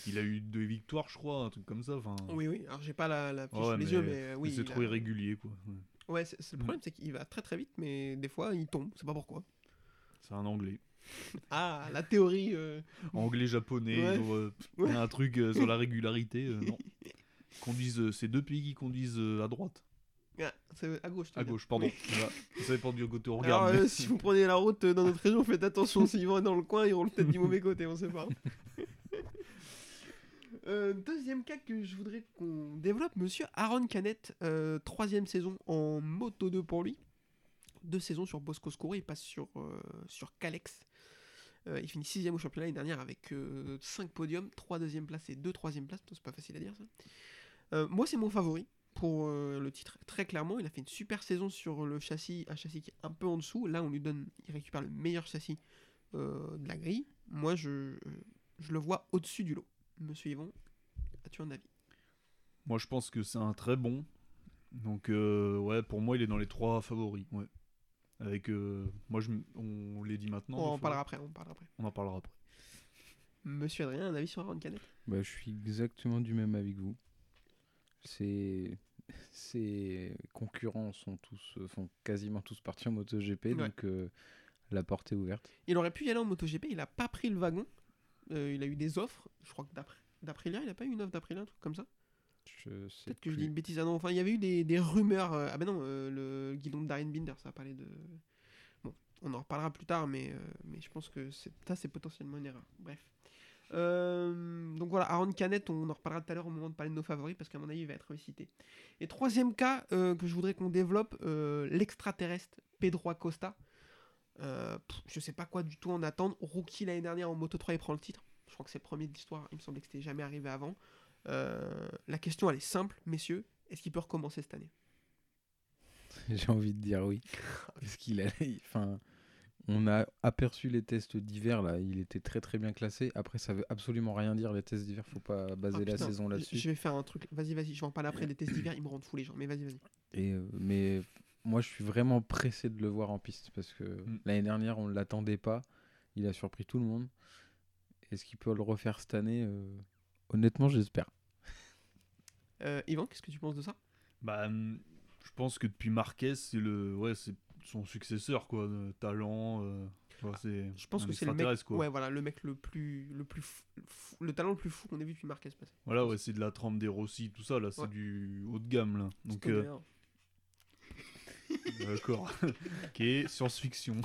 Il a eu deux victoires, je crois, un truc comme ça. Enfin, Oui, oui. Alors, j'ai pas la, la fiche Ouais, les mais- yeux, mais euh, oui. c'est il trop a- irrégulier, quoi. Ouais. Ouais, le problème, c'est qu'il va très très vite, mais des fois, il tombe. C'est pas pourquoi. C'est un anglais. [laughs] Ah, la théorie. euh, Anglais, japonais, euh, [laughs] un truc sur la régularité. non. Conduisent, c'est deux pays qui conduisent à droite. ah, c'est à gauche. À gauche, pardon. Voilà. Ça dépend du côté on Alors, regarde. euh, si vous prenez la route dans notre [laughs] région, faites attention. S'ils vont dans le coin, ils roulent peut-être du mauvais côté, on sait pas. Euh, deuxième cas que je voudrais qu'on développe, monsieur Aaron Canet, euh, troisième saison en Moto 2 pour lui. Deux saisons sur Bosco Scuro, il passe sur, euh, sur Calex. Il finit sixième au championnat l'année dernière avec 5 podiums, 3 deuxième places et 2 troisième places, c'est pas facile à dire ça. Moi c'est mon favori pour le titre, très clairement. Il a fait une super saison sur le châssis, un châssis qui est un peu en dessous. Là on lui donne, il récupère le meilleur châssis de la grille. Moi je, je le vois au-dessus du lot. Monsieur Yvon, as-tu un avis? Moi, je pense que c'est un très bon. Donc, euh, ouais, pour moi, il est dans les trois favoris. Ouais. Avec, euh, moi, je, on les dit maintenant. On en parlera après, on en parlera après. On en parlera après. Monsieur Adrien, un avis sur Aaron Canet? Bah, je suis exactement du même avis que vous. C'est ses [laughs] concurrents sont tous euh, font quasiment tous partis en MotoGP Ouais. donc euh, la porte est ouverte. Il aurait pu y aller en MotoGP, il a pas pris le wagon. Euh, il a eu des offres, je crois que d'après d'Aprilia, il a pas eu une offre d'Aprilia, un truc comme ça? Peut-être que je dis une bêtise. Ah non, enfin, il y avait eu des, des rumeurs. euh, ah ben non, euh, le guidon de Darren Binder, ça a parlé de. Bon, on en reparlera plus tard, mais, mais je pense que ça, c'est potentiellement une erreur. Bref. Donc voilà, Aaron Canet, on en reparlera tout à l'heure au moment de parler de nos favoris, parce qu'à mon avis, il va être cité. Et troisième cas que je voudrais qu'on développe, l'extraterrestre Pedro Acosta. Euh, pff, je sais pas quoi du tout en attendre. Rookie l'année dernière en Moto 3, il prend le titre. Je crois que c'est le premier de l'histoire. Il me semblait que c'était jamais arrivé avant. Euh, la question, elle est simple, messieurs. Est-ce qu'il peut recommencer cette année? [laughs] J'ai envie de dire oui. [laughs] Parce qu'il a, enfin, on a aperçu les tests d'hiver là, il était très très bien classé. Après, ça veut absolument rien dire les tests d'hiver. Faut pas baser Ah, la putain, saison là-dessus. Je vais faire un truc. Vas-y, vas-y, je vais en parler après des tests d'hiver. Ils me rendent fou les gens. Mais vas-y, vas-y. Et euh, mais moi, je suis vraiment pressé de le voir en piste parce que Mm. l'année dernière, on ne l'attendait pas. Il a surpris tout le monde. Est-ce qu'il peut le refaire cette année Euh, Honnêtement, j'espère. Euh, Yvan, qu'est-ce que tu penses de ça? Bah, hum, je pense que depuis Marquez, c'est le, ouais, c'est son successeur, quoi. talent. euh, c'est. Je pense que c'est le mec. quoi. Ouais, voilà, le mec le plus, le plus, fou- le talent le plus fou qu'on ait vu depuis Marquez passer. Voilà, ouais, c'est de la trempe des Rossi, tout ça, là, c'est Ouais. du haut de gamme, là. Donc, euh, d'accord. ok, science-fiction.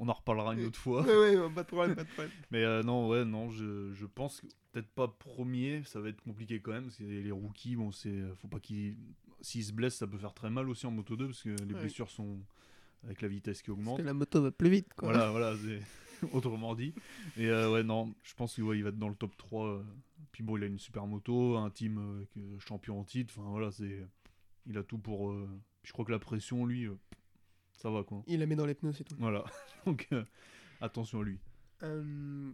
On en reparlera une autre fois. Ouais, ouais, pas de problème, pas de problème. Mais euh, non, ouais, non, je, je pense que peut-être pas premier, ça va être compliqué quand même, parce que les rookies, bon, c'est, faut pas qu'ils, s'ils se blessent, ça peut faire très mal aussi en moto 2, parce que les Ouais. blessures sont avec la vitesse qui Parce augmente. que la moto va plus vite, quoi. Voilà, voilà, c'est [laughs] autrement dit. Et euh, ouais, non, je pense qu'il ouais, il va être dans le top 3. euh. Puis bon, il a une super moto, un team euh, euh, champion en titre, enfin voilà, c'est, il a tout pour. euh, je crois que la pression, lui, euh, ça va quoi. Il la met dans les pneus, c'est tout. Voilà, [laughs] donc euh, attention à lui.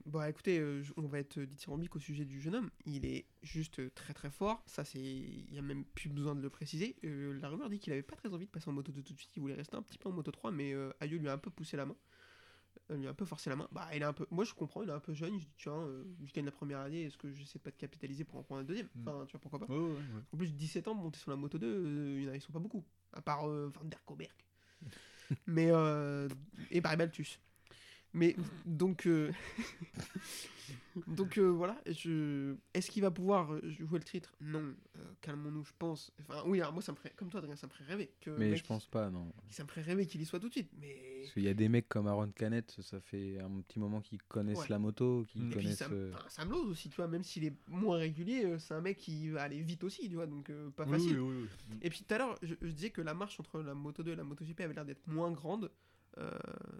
Bon, écoutez, on va être dithyrambique au sujet du jeune homme. Il est juste très très fort. Ça, c'est, il y a même plus besoin de le préciser. La rumeur dit qu'il avait pas très envie de passer en moto 2 tout de suite. Il voulait rester un petit peu en moto 3, mais Ayo lui a un peu poussé la main. Euh, lui a un peu forcé la main. Bah, il est un peu. Moi, je comprends. Il est un peu jeune. Je dis tiens, euh, je gagne la première année. Est-ce que j'essaie pas de capitaliser pour en prendre un deuxième? Mm. Enfin, tu vois pourquoi pas? Ouais, ouais, ouais. En plus, 17 ans, monter sur la moto 2, euh, il y en a- ils sont pas beaucoup. À part euh, Van der Koberg. [laughs] Mais. Euh, et Barry Baltus. Mais donc. euh, [laughs] donc euh, voilà. Je... Est-ce qu'il va pouvoir jouer le titre? Non. Euh, Calmons-nous, je pense. Enfin, oui, alors moi, ça me ferait. Comme toi, Adrien, ça me ferait rêver. Que Mais je pense pas, non. Ça me ferait rêver qu'il y soit tout de suite. Mais. Parce qu'il y a des mecs comme Aaron Canet, ça fait un petit moment qu'ils connaissent Ouais. la moto, qu'ils Mm. Et puis connaissent. Sam, euh, enfin, Sam Lowe aussi, tu vois, même s'il est moins régulier, c'est un mec qui va aller vite aussi, tu vois, donc euh, pas Oui, facile. oui, oui, oui. Et puis tout à l'heure, je, je disais que la marche entre la Moto 2 et la MotoGP avait l'air d'être moins grande. Euh,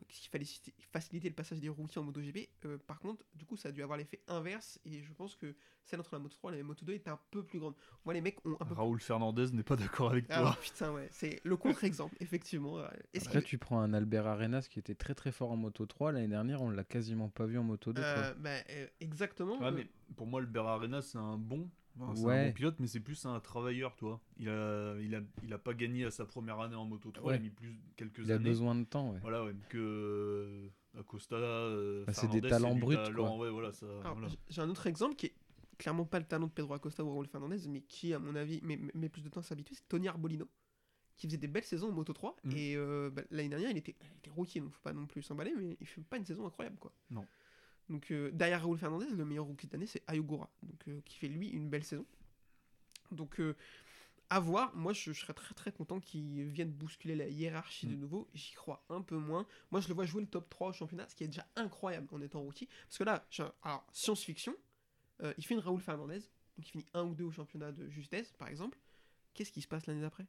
qu'il fallait citer- faciliter le passage des rookies en MotoGP. Euh, par contre, du coup, ça a dû avoir l'effet inverse. Et je pense que celle entre la Moto 3 et la Moto 2 est un peu plus grande. Moi, les mecs ont un peu. Raoul Fernandez n'est pas d'accord avec Ah toi. putain, ouais. C'est le contre-exemple, [laughs] effectivement. Est-ce Après, qu'il- tu prends un Albert Arenas qui était très très fort en moto 3. L'année dernière, on l'a quasiment pas vu en moto 2. quoi. Euh, bah, euh, exactement. Ouais, euh, mais pour moi, le Arena, c'est un bon. Enfin, c'est un bon pilote, mais c'est plus un travailleur, toi. Il a, il a, il a pas gagné à sa première année en moto 3, Ouais. il a mis plus quelques Il a années. besoin de temps, ouais. Voilà, ouais, que euh, Acosta, euh, Bah, c'est des talents bruts, voilà, J'ai un autre exemple qui est clairement pas le talent de Pedro Acosta ou Raúl Fernandez, mais qui, à mon avis, met, met plus de temps à s'habituer, c'est Tony Arbolino, qui faisait des belles saisons en Moto 3. Mhm. Et euh, bah, l'année dernière, il était, il était rookie, donc faut pas non plus s'emballer, mais il fait pas une saison incroyable, quoi. Non. Donc euh, derrière Raúl Fernandez, le meilleur rookie de l'année, c'est Ayogura, donc euh, qui fait lui une belle saison. Donc euh, à voir. Moi, je, je serais très très content qu'il vienne bousculer la hiérarchie de Mm. nouveau. J'y crois un peu moins. Moi, je le vois jouer le top 3 au championnat, ce qui est déjà incroyable en étant rookie. Parce que là, alors, science-fiction, il fait une Raoul Fernandez, donc il finit un ou deux au championnat de justesse, par exemple. Qu'est-ce qui se passe l'année d'après?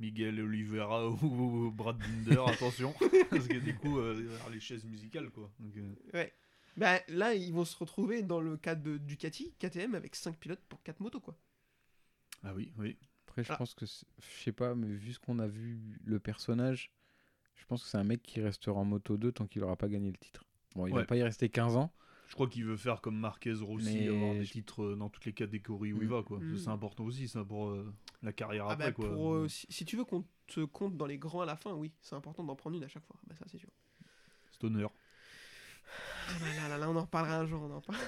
Miguel Oliveira [laughs] ou Brad Binder, attention, [laughs] parce que du coup, euh, les chaises musicales, quoi. Donc, euh, Ouais. Bah, là, ils vont se retrouver dans le cadre de Ducati, KTM, avec 5 pilotes pour 4 motos, quoi. Ah oui, oui. Après, je Ah. pense que, c'est- je sais pas, mais vu ce qu'on a vu, le personnage, je pense que c'est un mec qui restera en moto 2 tant qu'il aura pas gagné le titre. Bon, il va Ouais. pas y rester 15 ans. Je crois qu'il veut faire comme Marquez Rossi, Mais avoir des je- titres euh, dans toutes les catégories où il Mm. va, quoi. Mm. C'est important aussi, ça, pour euh, la carrière Ah après, bah, quoi. pour, euh, si, si tu veux qu'on te compte dans les grands à la fin, oui, c'est important d'en prendre une à chaque fois. Bah, ça, c'est sûr. Stoner. Ah là, là, là, on en reparlera un jour, on en parle.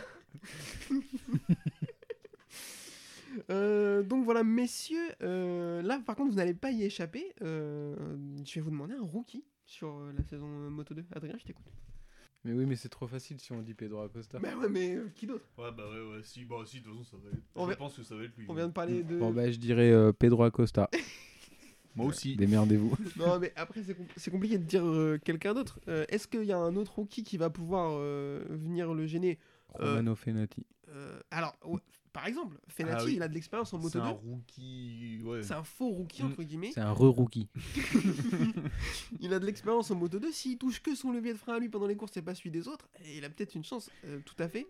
[laughs] Euh, donc voilà, messieurs, euh, là par contre vous n'allez pas y échapper. Euh, je vais vous demander un rookie sur euh, la saison euh, Moto 2. Adrien, je t'écoute. Mais oui, mais c'est trop facile si on dit Pedro Acosta. Bah ouais, mais euh, qui d'autre? Ouais, bah ouais, ouais. Si, bah, si, de toute façon, ça va être... On Je va- pense que ça va être lui. On ouais. vient de parler de. Bon, bah, je dirais euh, Pedro Acosta. [laughs] Moi aussi. Démerdez-vous. [laughs] Non, mais après c'est com- c'est compliqué de dire euh, quelqu'un d'autre. Euh, Est-ce qu'il y a un autre rookie qui va pouvoir euh, venir le gêner? Euh, Romano Fenati. Euh, Alors, ouais, par exemple, Fenati, Ah oui. il a de l'expérience en C'est Moto 2. un rookie. Ouais. C'est un faux rookie, entre guillemets. C'est un re-rookie. [laughs] Il a de l'expérience en moto 2. S'il touche que son levier de frein à lui pendant les courses et pas celui des autres, il a peut-être une chance, euh, tout à fait.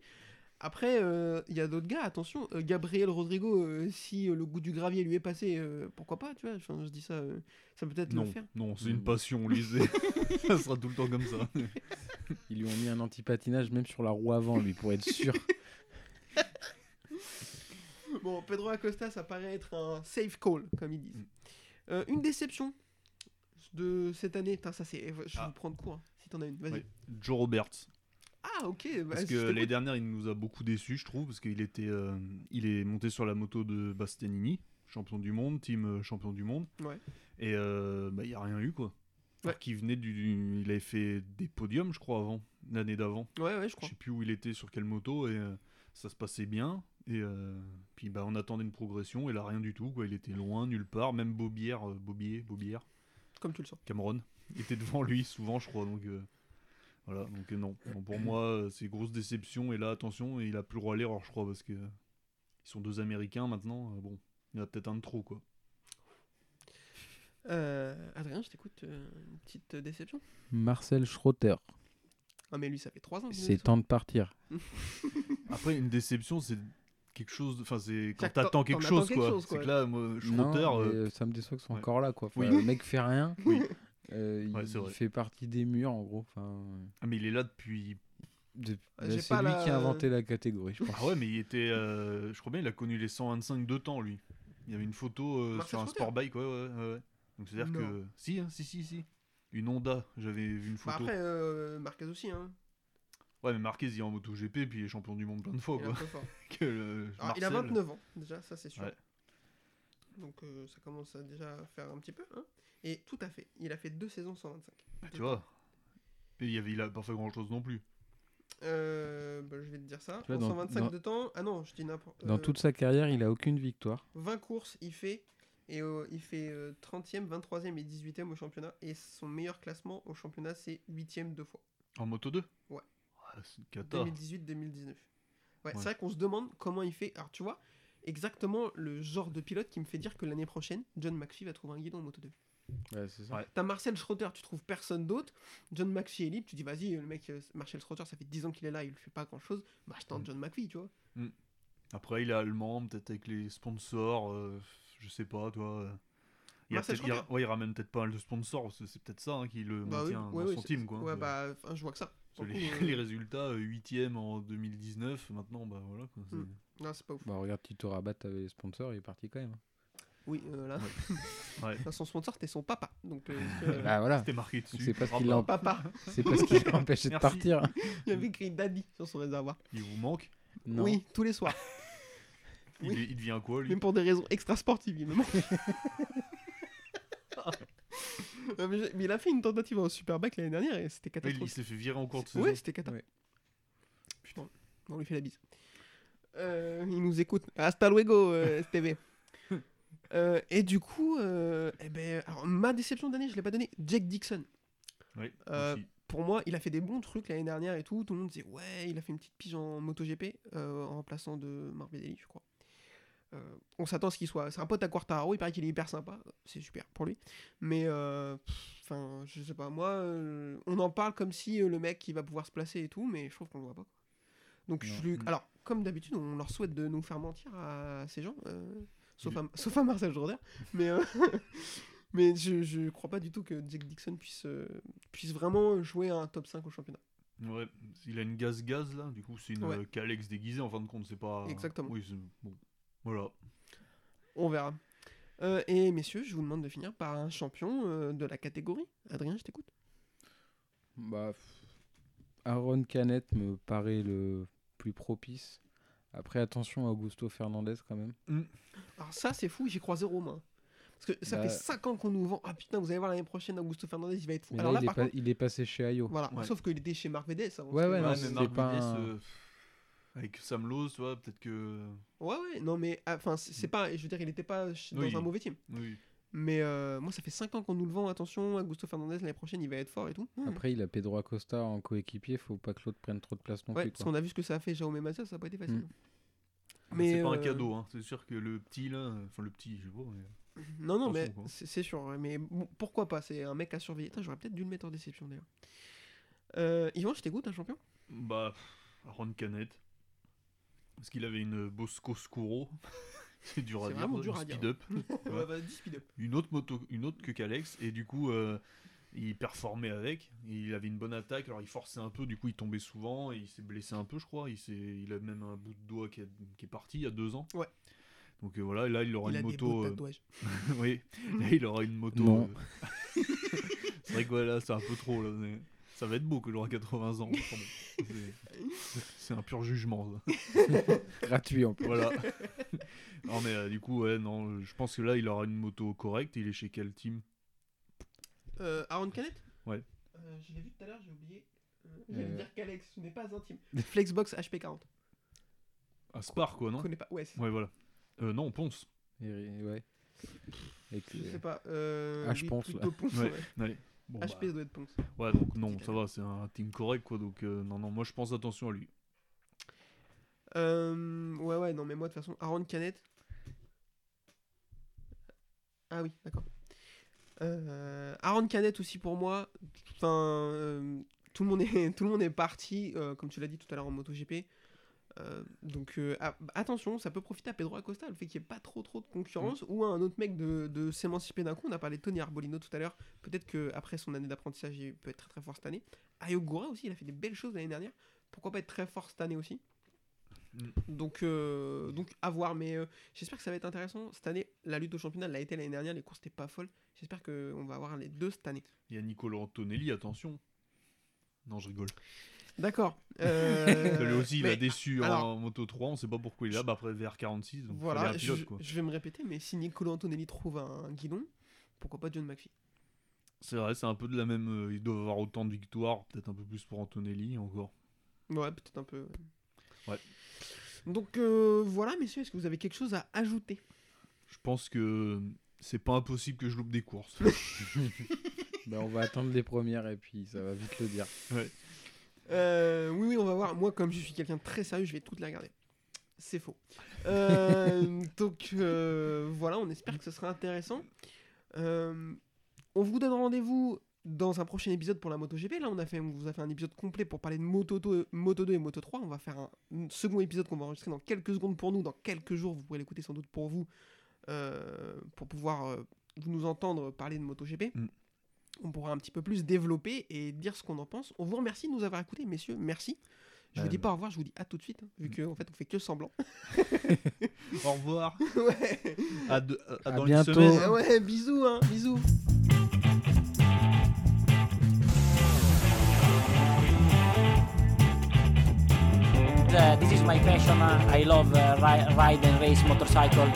Après, euh, il y a d'autres gars, attention. euh, Gabriel Rodrigo, euh, si euh, le goût du gravier lui est passé, euh, pourquoi pas, tu vois. Enfin, je dis ça, euh, ça peut peut-être le Non, faire. non, c'est une Mm. passion, lisez. [laughs] ça sera tout le temps comme ça. Ils lui ont mis un anti-patinage même sur la roue avant, lui, pour être sûr. [laughs] Bon, Pedro Acosta, ça paraît être un safe call, comme ils disent. Mm. Euh, une déception de cette année. Ça c'est. Je vais Ah. vous prendre court, hein, si t'en as une. Vas-y. Ouais. Joe Roberts. Ah, ok. bah, Parce je que l'année dernière, il nous a beaucoup déçus, je trouve, parce qu'il était, euh, il est monté sur la moto de Bastianini, champion du monde, team euh, champion du monde. Ouais. Et euh, bah, il n'y a rien eu, quoi. Ouais. qu'il venait du, il avait fait des podiums, je crois, avant, l'année d'avant. Ouais, ouais, je Je crois. sais plus où il était, sur quelle moto, et euh, ça se passait bien. Et puis bah, on attendait une progression, et là rien du tout, quoi. Il était loin, nulle part. Même Bobière, Bobier, Bobière, Comme tu le sens. Cameron, était devant lui souvent, je crois. Donc voilà, donc euh, non. Bon, pour moi, euh, c'est grosse déception. Et là, attention, il a plus le droit à l'erreur, je crois, parce que ils sont deux Américains maintenant. euh, bon, il y en a peut-être un de trop, quoi. Euh, Adrien, je t'écoute. euh, une petite déception. Marcel Schroeter. Ah, mais lui, ça fait 3 ans. qu'il C'est est temps de partir. [laughs] Après, une déception, c'est quelque chose. de- Enfin, c'est quand C'est-à-dire que t'en- t'attends quelque t'en chose, attends quelque quoi. chose, quoi. C'est que là, moi, Non, mais, euh, euh, ça me déçoit qu'ils sont ouais. encore là, quoi. Enfin, Oui. Le mec fait rien. Oui. [laughs] Euh, Ouais, il, fait partie des murs, en gros. Enfin, Ah, mais il est là depuis De- bah, j'ai c'est pas lui la- qui a inventé la catégorie, je pense. Ah ouais, mais il était. euh, je crois bien, il a connu les 125 de temps, lui. Il y avait une photo euh, Marcel sur un sport bike, ouais, ouais, ouais. Donc c'est-à-dire Non. que. Si, hein, si, si, si. Une Honda, j'avais vu une Bah photo. après, euh, Marquez aussi, hein. Ouais, mais Marquez, il est en MotoGP, puis il est champion du monde plein de fois, il, quoi. peu fort. [laughs] Que, euh, Alors, il a Marcel- 29 ans, déjà, ça c'est sûr. Ouais. Donc euh, ça commence à déjà faire un petit peu. Hein. Et tout à fait, il a fait deux saisons 125. Bah, tu vois. Et il, avait, il a pas fait grand-chose non plus. Euh, bah, je vais te dire ça. En dans- 125 dans- de temps. Ah non, je dis n'importe Dans euh, toute sa carrière, il a aucune victoire. 20 courses, il fait. Et euh, il fait euh, 30e, 23e et 18e au championnat. Et son meilleur classement au championnat, c'est 8e deux fois. En Moto 2 Ouais. Ah, c'est une cata. 2018-2019. Ouais, Ouais. c'est vrai qu'on se demande comment il fait. Alors tu vois, exactement le genre de pilote qui me fait dire que l'année prochaine, John McPhee va trouver un guidon en Moto 2. Ouais, c'est ça. Ouais. T'as Marcel Schroeder, tu trouves personne d'autre. John McPhee est libre, tu dis vas-y, le mec, euh, Marcel Schroeder, ça fait 10 ans qu'il est là, il fait pas grand chose. Bah je tente Mm. John McPhee, tu vois. Après, il est allemand, peut-être avec les sponsors, euh, je sais pas, toi. euh. Il, Marcel ouais, il ramène peut-être pas mal de sponsors, c'est peut-être ça hein, qui le Bah oui, maintient ouais, dans ouais, son team, quoi. Ouais, bah je vois que ça. Les, le coup, euh, les résultats, 8ème en 2019, maintenant, bah voilà. Quoi, Mm. Non, c'est pas ouf. Bah, regarde, Tito Rabat avait les sponsors, il est parti quand même. Oui, euh, là, [laughs] Ouais. Enfin, son sponsor, c'était son papa. Donc, euh, [laughs] euh, Bah voilà, C'était marqué dessus. c'est parce Ah qu'il l'a papa, c'est parce qu'il l'a empêché de partir. [laughs] il avait écrit Daddy sur son réservoir. Il vous manque Non. Oui, tous les soirs. il, Oui. il devient quoi, lui? Même pour des raisons extra-sportives, il me manque. Mais, il a fait une tentative en Superbike l'année dernière et c'était Ouais, il, il catastrophique. s'est fait virer en cours de saison. Ouais, c'était cata. Ouais. Putain, on lui fait la bise. Euh, il nous écoute. Hasta luego, euh, STV. [laughs] Euh, et du coup, euh, eh ben, alors, ma déception d'année, je l'ai pas donné. Jack Dixon. Euh. Pour moi, il a fait des bons trucs l'année dernière et tout. Tout le monde disait ouais, il a fait une petite pige en MotoGP euh, en remplaçant de Morbidelli, je crois. Euh, on s'attend à ce qu'il soit. C'est un pote à Quartaro, il paraît qu'il est hyper sympa. C'est super pour lui. Mais euh, enfin, je sais pas. Moi, euh, on en parle comme si le mec il va pouvoir se placer et tout, mais je trouve qu'on le voit pas. Donc je Non. lui... Alors comme d'habitude, on leur souhaite de nous faire mentir à ces gens, sauf, à, [laughs] sauf à Marcel Jourdain. Mais [laughs] mais je, je crois pas du tout que Jack Dixon puisse puisse vraiment jouer un top 5 au championnat. Ouais, il a une gaz-gaz là, du coup, c'est une Ouais. Calex déguisée en fin de compte, c'est pas. Exactement. Oui, c'est- bon. Voilà. On verra. Euh, et messieurs, je vous demande de finir par un champion euh, de la catégorie. Adrien, je t'écoute. Bah, Aaron Canet me paraît le plus propice. Après, attention à Augusto Fernandez quand même. Alors ça, c'est fou, j'y crois zéro, moi. Parce que ça Bah- fait 5 ans qu'on nous vend. Ah putain, vous allez voir l'année prochaine, Augusto Fernandez, il va être fou. Alors là, il, est par pas- contre, il est passé chez Ayo. voilà. Ouais. Sauf qu'il était chez Mercedes. avant, Ouais, ouais, non, Ouais, c'est mais Marc pas Vides, un- euh, avec Sam Lowe, tu vois, peut-être que. Ouais, ouais, non, mais ah, enfin, c'est c'est pas. Je veux dire, il était pas dans Oui. un mauvais team. Oui. Mais euh, moi, ça fait 5 ans qu'on nous le vend. Attention, Augusto Fernandez, l'année prochaine, il va être fort et tout. Hmm. Après, il a Pedro Acosta en coéquipier. Faut pas que l'autre prenne trop de place non ouais, plus. parce qu'on a vu ce que ça a fait Jaume Mazia, ça a pas été facile. Mm. Mais c'est pas un euh, cadeau, hein. c'est sûr que le petit là, enfin le petit, je sais pas. mais- Non, non, mais Attention, c'est sûr. Mais bon, pourquoi pas C'est un mec à surveiller. J'aurais peut-être dû le mettre en déception d'ailleurs. Euh, Yvan, je t'écoute, un champion? Bah, Aaron Canet. Parce qu'il avait une Bosco Scuro. [laughs] c'est dur à C'est dire. dur à dire. speed up. [laughs] Ouais, bah, dis speed up. Une autre moto, une autre que Calex. Et du coup, euh, il performait avec. Il avait une bonne attaque. Alors il forçait un peu. Du coup, il tombait souvent. Et il s'est blessé un peu, je crois. Il, s'est- il a même un bout de doigt qui, est- qui est parti il y a deux ans. Ouais. Donc euh, voilà, et là il aura Il a une des moto. beaux euh, tatouages. [laughs] oui, là il aura une moto. Non. euh, c'est vrai que voilà, c'est un peu trop là. mais Ça va être beau que j'aurai 80 ans. C'est- un pur jugement. ça. [laughs] Gratuit en plus. Voilà. non mais euh, du coup, ouais, non, je pense que là il aura une moto correcte. Il est chez quel team? Euh, Aaron Canet? Ouais. Euh, je l'ai vu tout à l'heure, j'ai oublié. Euh, J'allais Euh. dire qu'Alex, ce n'est pas intime. Flexbox HP40. À Spar quoi, Je non? Connais pas. Ouais, Ouais, voilà. Euh, non, Ponce. Et- ouais. Je sais pas. Euh, Ah, je oui, pense, plutôt là. Ponce, Ouais. ouais. Bon, bah, HP doit être Ponce. ouais, donc non, ça va, c'est un team correct quoi. Donc euh, non, non, moi je pense attention à lui. Euh, ouais, ouais, non, mais moi, de toute façon, Aaron Canet. Ah oui, d'accord. Euh, Aaron Canet aussi pour moi. Enfin, euh, tout, le monde est, [laughs] tout le monde est parti, comme tu l'as dit tout à l'heure en MotoGP. Euh, donc euh, ah, attention, ça peut profiter à Pedro Acosta, le fait qu'il n'y ait pas trop trop de concurrence, ou à un autre mec de, de s'émanciper d'un coup. On a parlé de Tony Arbolino tout à l'heure. Peut-être qu'après son année d'apprentissage, il peut être très très fort cette année. Ayogura aussi, il a fait des belles choses l'année dernière. pourquoi pas être très fort cette année aussi. Mm. Donc, euh, donc à voir, mais j'espère que ça va être intéressant. Cette année, la lutte au championnat l'a été l'année dernière, les courses n'étaient pas folles. J'espère qu'on va avoir les deux cette année. Il y a Nicolo Antonelli, attention. Non, je rigole. D'accord. [laughs] Euh, Lui aussi, il mais a déçu alors- en Moto 3, on sait pas pourquoi il est là, bah après VR46, donc Voilà, pilote, je, quoi. je vais me répéter, mais si Nicolo Antonelli trouve un guidon, pourquoi pas John McPhee? C'est vrai, c'est un peu de la même. euh, ils doivent avoir autant de victoires, peut-être un peu plus pour Antonelli encore. Ouais, peut-être un peu. Ouais. Donc euh, voilà, messieurs, est-ce que vous avez quelque chose à ajouter? Je pense que c'est pas impossible que je loupe des courses. [laughs] [laughs] Ben, on va attendre les premières et puis ça va vite le dire. Euh, oui, oui, on va voir. Moi, comme je suis quelqu'un de très sérieux, je vais toutes les regarder. C'est faux. Euh, [laughs] donc euh, voilà, on espère que ce sera intéressant. On vous donne rendez-vous dans un prochain épisode pour la MotoGP. Là, on, a fait, on vous a fait un épisode complet pour parler de Moto 2, Moto 2 et Moto 3. On va faire un, un second épisode qu'on va enregistrer dans quelques secondes pour nous. Dans quelques jours, vous pourrez l'écouter sans doute pour vous, pour pouvoir vous nous entendre parler de MotoGP. Mm. On pourra un petit peu plus développer et dire ce qu'on en pense. On vous remercie de nous avoir écoutés, messieurs. Merci. Je Euh, vous dis pas au revoir, je vous dis à tout de suite, hein, vu que en fait on fait que semblant. [laughs] Au revoir. [laughs] ouais. À, de- à- À dans bientôt. une semaine. Ouais, bisous, hein, bisous. Uh, this is my passion. Uh, I love uh, ri- ride and race motorcycle.